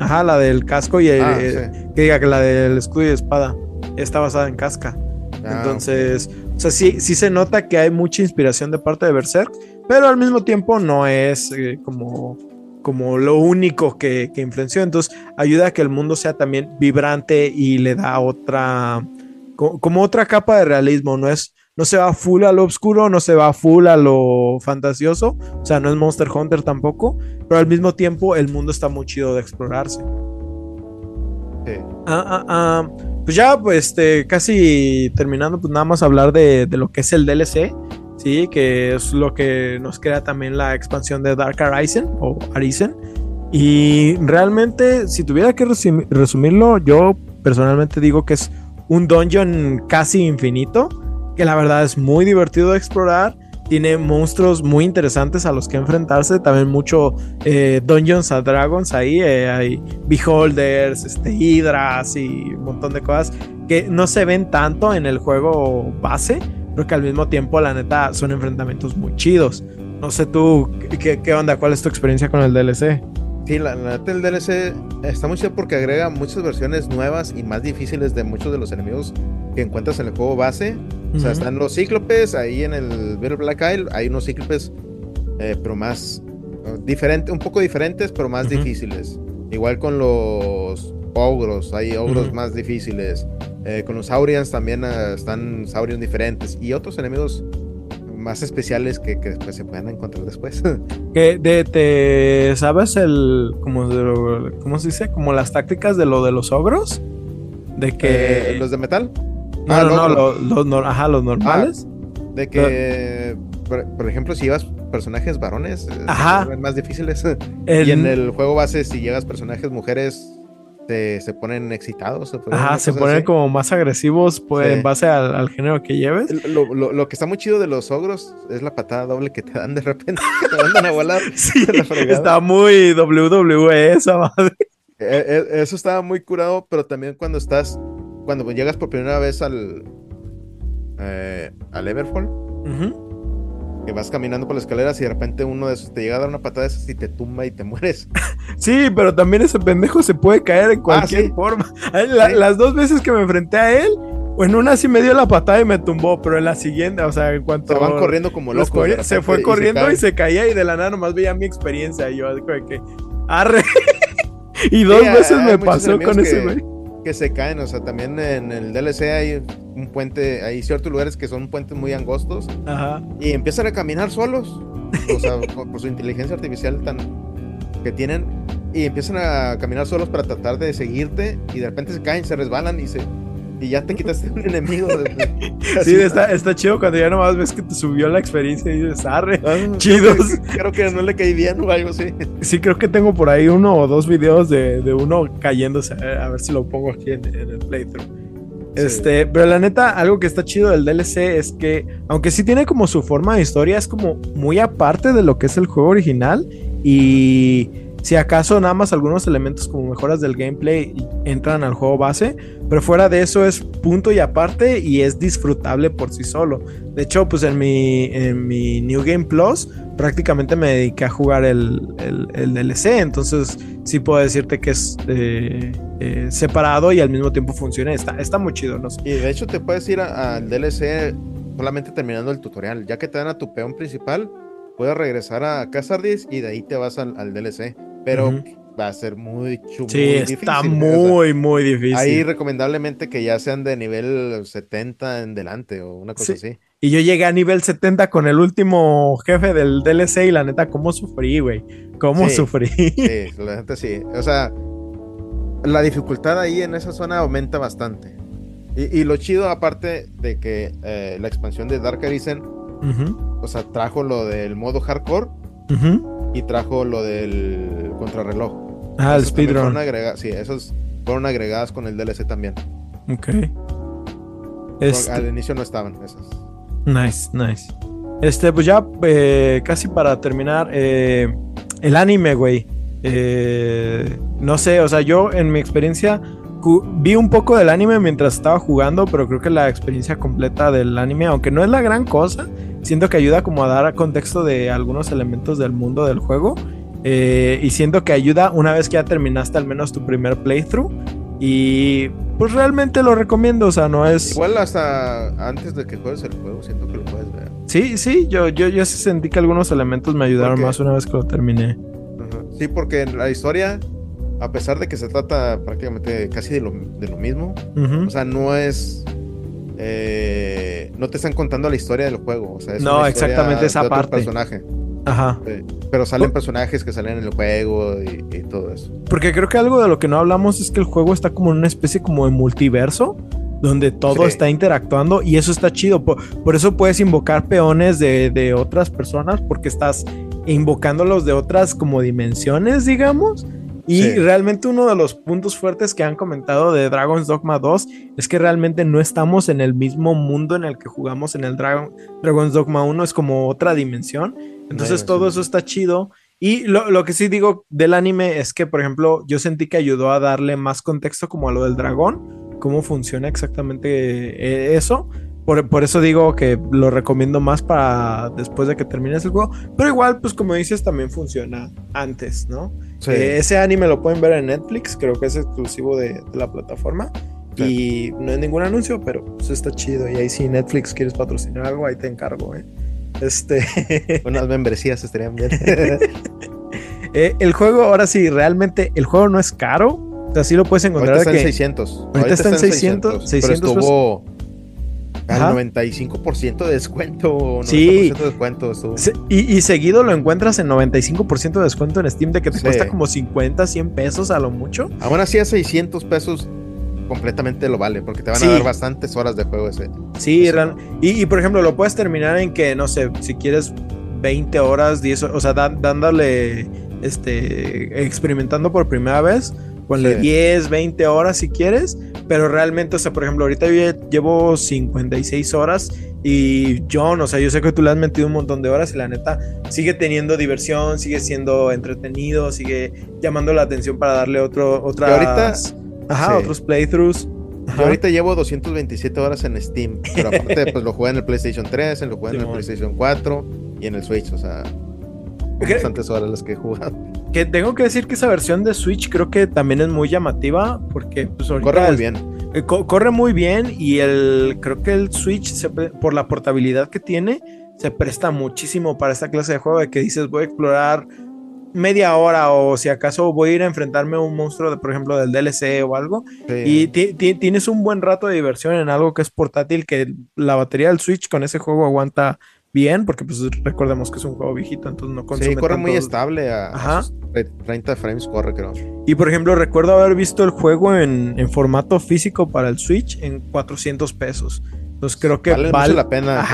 Ajá, la del casco y el, ah, que diga que la del escudo y espada está basada en casca. Ah, Entonces, o sea, sí, sí se nota que hay mucha inspiración de parte de Berserk, pero al mismo tiempo no es eh, como como lo único que, que, influenció. Entonces ayuda a que el mundo sea también vibrante y le da otra, como otra capa de realismo. No es, no se va full a lo oscuro, no se va full a lo fantasioso. O sea, no es Monster Hunter tampoco. Pero al mismo tiempo el mundo está muy chido de explorarse. Ah, ah, ah, pues ya, pues este, casi terminando, pues nada más hablar de, de lo que es el DLC. Sí, que es lo que nos crea también la expansión de Dark Arisen o Arisen. Y realmente, si tuviera que resumirlo, yo personalmente digo que es un dungeon casi infinito, que la verdad es muy divertido de explorar. Tiene monstruos muy interesantes a los que enfrentarse. También mucho eh, Dungeons and Dragons ahí. Eh, hay Beholders, este, Hydras y un montón de cosas que no se ven tanto en el juego base pero que al mismo tiempo, la neta, son enfrentamientos muy chidos. No sé tú, ¿qué, qué onda? ¿Cuál es tu experiencia con el DLC? Sí, la, neta, el DLC está muy chido porque agrega muchas versiones nuevas y más difíciles de muchos de los enemigos que encuentras en el juego base. O sea, están los cíclopes, ahí en el Battle Black Isle hay unos cíclopes, eh, pero más uh, diferentes, un poco diferentes, pero más difíciles. Igual con los ogros, hay ogros más difíciles. Eh, con los Saurians también uh, están Saurians diferentes y otros enemigos más especiales que, que después se puedan encontrar después. que de, te sabes el como cómo se dice como las tácticas de lo de los ogros de que eh, los de metal. No, ah, no, no, los, ajá, los normales. Ah, de que por, ejemplo si llevas personajes varones eh, ajá. más difíciles y en el juego base si llevas personajes mujeres se ponen excitados. Se Ajá, se ponen como más agresivos pues, en base al, género que lleves. Lo, que está muy chido de los ogros es la patada doble que te dan de repente, te mandan a volar. sí, está muy WWE esa madre. E, e, eso estaba muy curado, pero también cuando estás, cuando llegas por primera vez al, eh, al Everfall, que vas caminando por las escaleras y de repente uno de esos te llega a dar una patada de esas y te tumba y te mueres. Sí, pero también ese pendejo se puede caer en ah, cualquier forma. Las dos veces que me enfrenté a él, en una sí me dio la patada y me tumbó, pero en la siguiente, o sea, en cuanto. Se van corriendo como locos. Se fue corriendo y se, caía y de la nada nomás veía mi experiencia. Y yo, de que, arre. y dos veces me pasó con ese güey que se caen. O sea, también en el DLC hay un puente, hay ciertos lugares que son puentes muy angostos. Ajá. Y empiezan a caminar solos. O sea, por, su inteligencia artificial tan que tienen. Y empiezan a caminar solos para tratar de seguirte. Y de repente se caen, se resbalan y se y ya te quitaste un enemigo. sí, está, está, chido cuando ya nomás ves que te subió la experiencia y dices, arre, ah, chidos. Creo que no le caí bien o algo así. Sí, creo que tengo por ahí uno o dos videos de, de uno cayéndose. A ver si lo pongo aquí en, el playthrough. Este, pero la neta, algo que está chido del DLC es que, aunque sí tiene como su forma de historia, es como muy aparte de lo que es el juego original. Y si acaso nada más algunos elementos como mejoras del gameplay entran al juego base, pero fuera de eso es punto y aparte y es disfrutable por sí solo. De hecho, pues en mi, en mi New Game Plus prácticamente me dediqué a jugar el, el, DLC, entonces sí puedo decirte que es eh, eh, separado y al mismo tiempo funciona. Está, está muy chido, ¿no? Y de hecho te puedes ir al DLC solamente terminando el tutorial, ya que te dan a tu peón principal puedes regresar a Casardis y de ahí te vas al DLC pero va a ser muy chulo. Sí, está muy, muy difícil. Ahí recomendablemente que ya sean de nivel 70 en delante o una cosa así. Y yo llegué a nivel 70 con el último jefe del DLC y la neta, ¿cómo sufrí, güey? ¿Cómo sufrí? Sí, la neta sí. O sea, la dificultad ahí en esa zona aumenta bastante. Y, lo chido, aparte de que eh, la expansión de Dark Arisen, o sea, trajo lo del modo hardcore y trajo lo del contrarreloj. Ah, el speedrun. Sí, esos fueron agregadas con el DLC también. Ok. Este al inicio no estaban esas. Nice, nice. Este, pues ya eh, casi para terminar, eh, el anime, güey. Eh, no sé, o sea, yo en mi experiencia vi un poco del anime mientras estaba jugando, pero creo que la experiencia completa del anime, aunque no es la gran cosa, siento que ayuda como a dar contexto de algunos elementos del mundo del juego. Eh, y siento que ayuda una vez que ya terminaste al menos tu primer playthrough. Y pues realmente lo recomiendo, o sea, no es... Igual hasta antes de que juegues el juego, siento que lo puedes ver. Sí, sí, yo, yo, yo sentí que algunos elementos me ayudaron más una vez que lo terminé. Sí, porque la historia, a pesar de que se trata prácticamente casi de lo, de lo mismo, o sea, no es eh, no te están contando la historia del juego. O sea, es no, exactamente esa parte. personaje. Ajá. pero salen personajes que salen en el juego y, todo eso. Porque creo que algo de lo que no hablamos es que el juego está como en una especie como de multiverso donde todo está interactuando y eso está chido. Por, eso puedes invocar peones de, de, otras personas porque estás invocándolos de otras como dimensiones, digamos. Y realmente uno de los puntos fuertes que han comentado de Dragon's Dogma 2 es que realmente no estamos en el mismo mundo en el que jugamos en el Dragon's Dogma 1, es como otra dimensión. Entonces todo eso está chido. Y lo, que sí digo del anime es que, por ejemplo, yo sentí que ayudó a darle más contexto como a lo del dragón, cómo funciona exactamente eh, eso. Por, por, eso digo que lo recomiendo más para después de que termines el juego. Pero igual, pues como dices, también funciona antes, ¿no? Eh, ese anime lo pueden ver en Netflix, creo que es exclusivo de, la plataforma. Y no hay ningún anuncio, pero eso pues, está chido. Y ahí si Netflix quieres patrocinar algo, ahí te encargo, ¿eh? Este. Unas membresías estarían bien. Eh, el juego, ahora sí, realmente el juego no es caro. O sea, sí lo puedes encontrar. Ahorita está en 600. Ahorita, está en 600. 600, pero estuvo al 95% de descuento. sí. De descuento, y, seguido lo encuentras en 95% de descuento en Steam, de que te cuesta como 50, 100 pesos a lo mucho. Aún así a 600 pesos completamente lo vale, porque te van a dar bastantes horas de juego ese. Sí, Y, por ejemplo, lo puedes terminar en que, no sé, si quieres 20 horas, 10 o sea, dándole, este, experimentando por primera vez, ponle 10, 20 horas si quieres, pero realmente, o sea, por ejemplo, ahorita yo llevo 56 horas y John, o sea, yo sé que tú le has metido un montón de horas y la neta sigue teniendo diversión, sigue siendo entretenido, sigue llamando la atención para darle otro, otras, ahorita, ajá, otros playthroughs. Yo ahorita llevo 227 horas en Steam, pero aparte pues lo jugué en el PlayStation 3, lo jugué en el PlayStation 4 y en el Switch, o sea, bastantes horas las que he jugado. Que tengo que decir que esa versión de Switch creo que también es muy llamativa porque pues corre muy bien. Eh, corre muy bien y el creo que el Switch por la portabilidad que tiene se presta muchísimo para esta clase de juego de que dices voy a explorar media hora o si acaso voy a ir a enfrentarme a un monstruo de por ejemplo del DLC o algo y tienes un buen rato de diversión en algo que es portátil que la batería del Switch con ese juego aguanta bien, porque pues recordemos que es un juego viejito, entonces no consume Sí, corre muy estable a, 30 frames corre, creo. Y por ejemplo, recuerdo haber visto el juego en, formato físico para el Switch en 400 pesos. Entonces creo que vale, mucho la pena.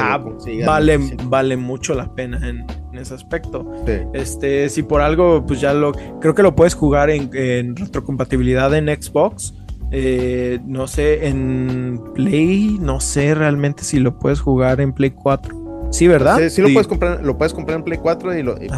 vale, vale mucho la pena en, ese aspecto. Este, si por algo, pues ya lo creo que lo puedes jugar en, retrocompatibilidad en Xbox. Eh, no sé, en Play, no sé realmente si lo puedes jugar en Play 4. Sí, ¿verdad? Sí, sí, Lo, puedes comprar, lo puedes comprar en Play 4 y, lo, pues,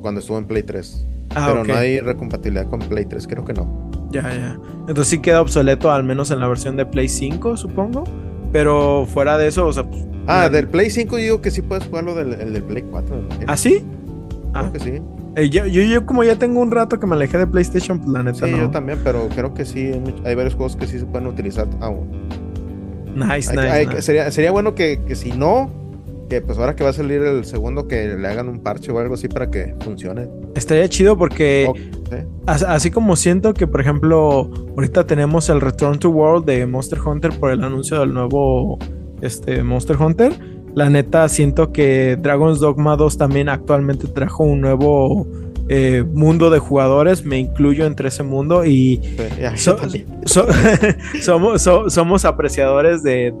cuando estuvo en Play 3. Ah, pero no hay recompatibilidad con Play 3, creo que no. Ya, ya. Entonces sí queda obsoleto, al menos en la versión de Play 5, supongo. Pero fuera de eso, o sea. Pues, ah, del Play 5 yo digo que sí puedes jugarlo del, del Play 4. ¿Ah, sí? Creo ah. que sí. Eh, yo, yo, como ya tengo un rato que me alejé de PlayStation, pues la neta sí, yo también, pero creo que sí, hay varios juegos que sí se pueden utilizar aún. Nice, nice, Sería, sería bueno que, que si no, pues ahora que va a salir el segundo que le hagan un parche o algo así para que funcione. Estaría chido porque así como siento que por ejemplo ahorita tenemos el Return to World de Monster Hunter por el anuncio del nuevo este Monster Hunter, la neta siento que Dragon's Dogma 2 también actualmente trajo un nuevo eh, mundo de jugadores, me incluyo entre ese mundo y somos, somos apreciadores de,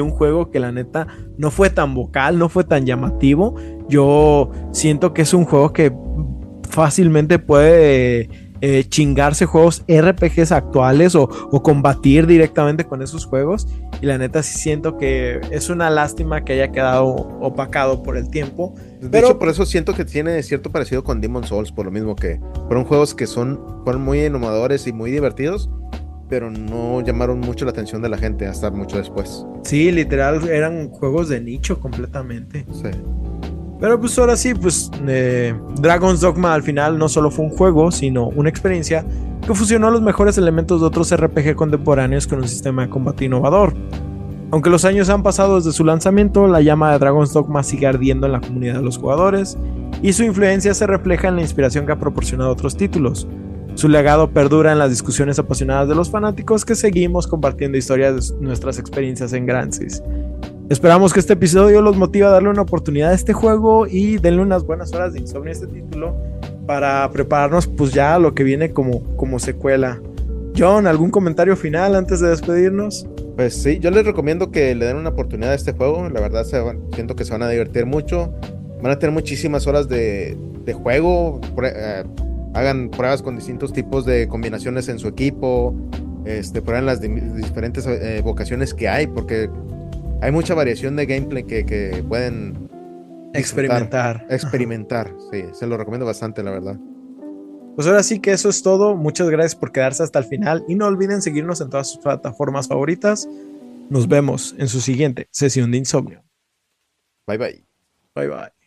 un juego que la neta no fue tan vocal, no fue tan llamativo. Yo siento que es un juego que fácilmente puede eh, chingarse juegos RPGs actuales o, combatir directamente con esos juegos. Y la neta sí siento que es una lástima que haya quedado opacado por el tiempo. De pero, hecho, por eso siento que tiene cierto parecido con Demon Souls, por lo mismo que fueron juegos que son, fueron muy innovadores y muy divertidos, pero no llamaron mucho la atención de la gente hasta mucho después. Sí, literal, eran juegos de nicho completamente. Sí. Pero pues ahora sí, pues eh, Dragon's Dogma al final no solo fue un juego, sino una experiencia que fusionó los mejores elementos de otros RPG contemporáneos con un sistema de combate innovador. Aunque los años han pasado desde su lanzamiento, la llama de Dragon's Dogma sigue ardiendo en la comunidad de los jugadores y su influencia se refleja en la inspiración que ha proporcionado otros títulos. Su legado perdura en las discusiones apasionadas de los fanáticos que seguimos compartiendo historias de nuestras experiencias en Grancis. Esperamos que este episodio los motive a darle una oportunidad a este juego y denle unas buenas horas de insomnio a este título para prepararnos pues ya a lo que viene como, como secuela. John, ¿algún comentario final antes de despedirnos? Pues sí, yo les recomiendo que le den una oportunidad a este juego. La verdad, siento que se van a divertir mucho. Van a tener muchísimas horas de, juego. Eh, hagan pruebas con distintos tipos de combinaciones en su equipo. Este, prueben las diferentes eh, vocaciones que hay, porque hay mucha variación de gameplay que, pueden experimentar. Experimentar, sí, se lo recomiendo bastante, la verdad. Pues ahora sí que eso es todo. Muchas gracias por quedarse hasta el final y no olviden seguirnos en todas sus plataformas favoritas. Nos vemos en su siguiente sesión de insomnio. Bye bye. Bye bye.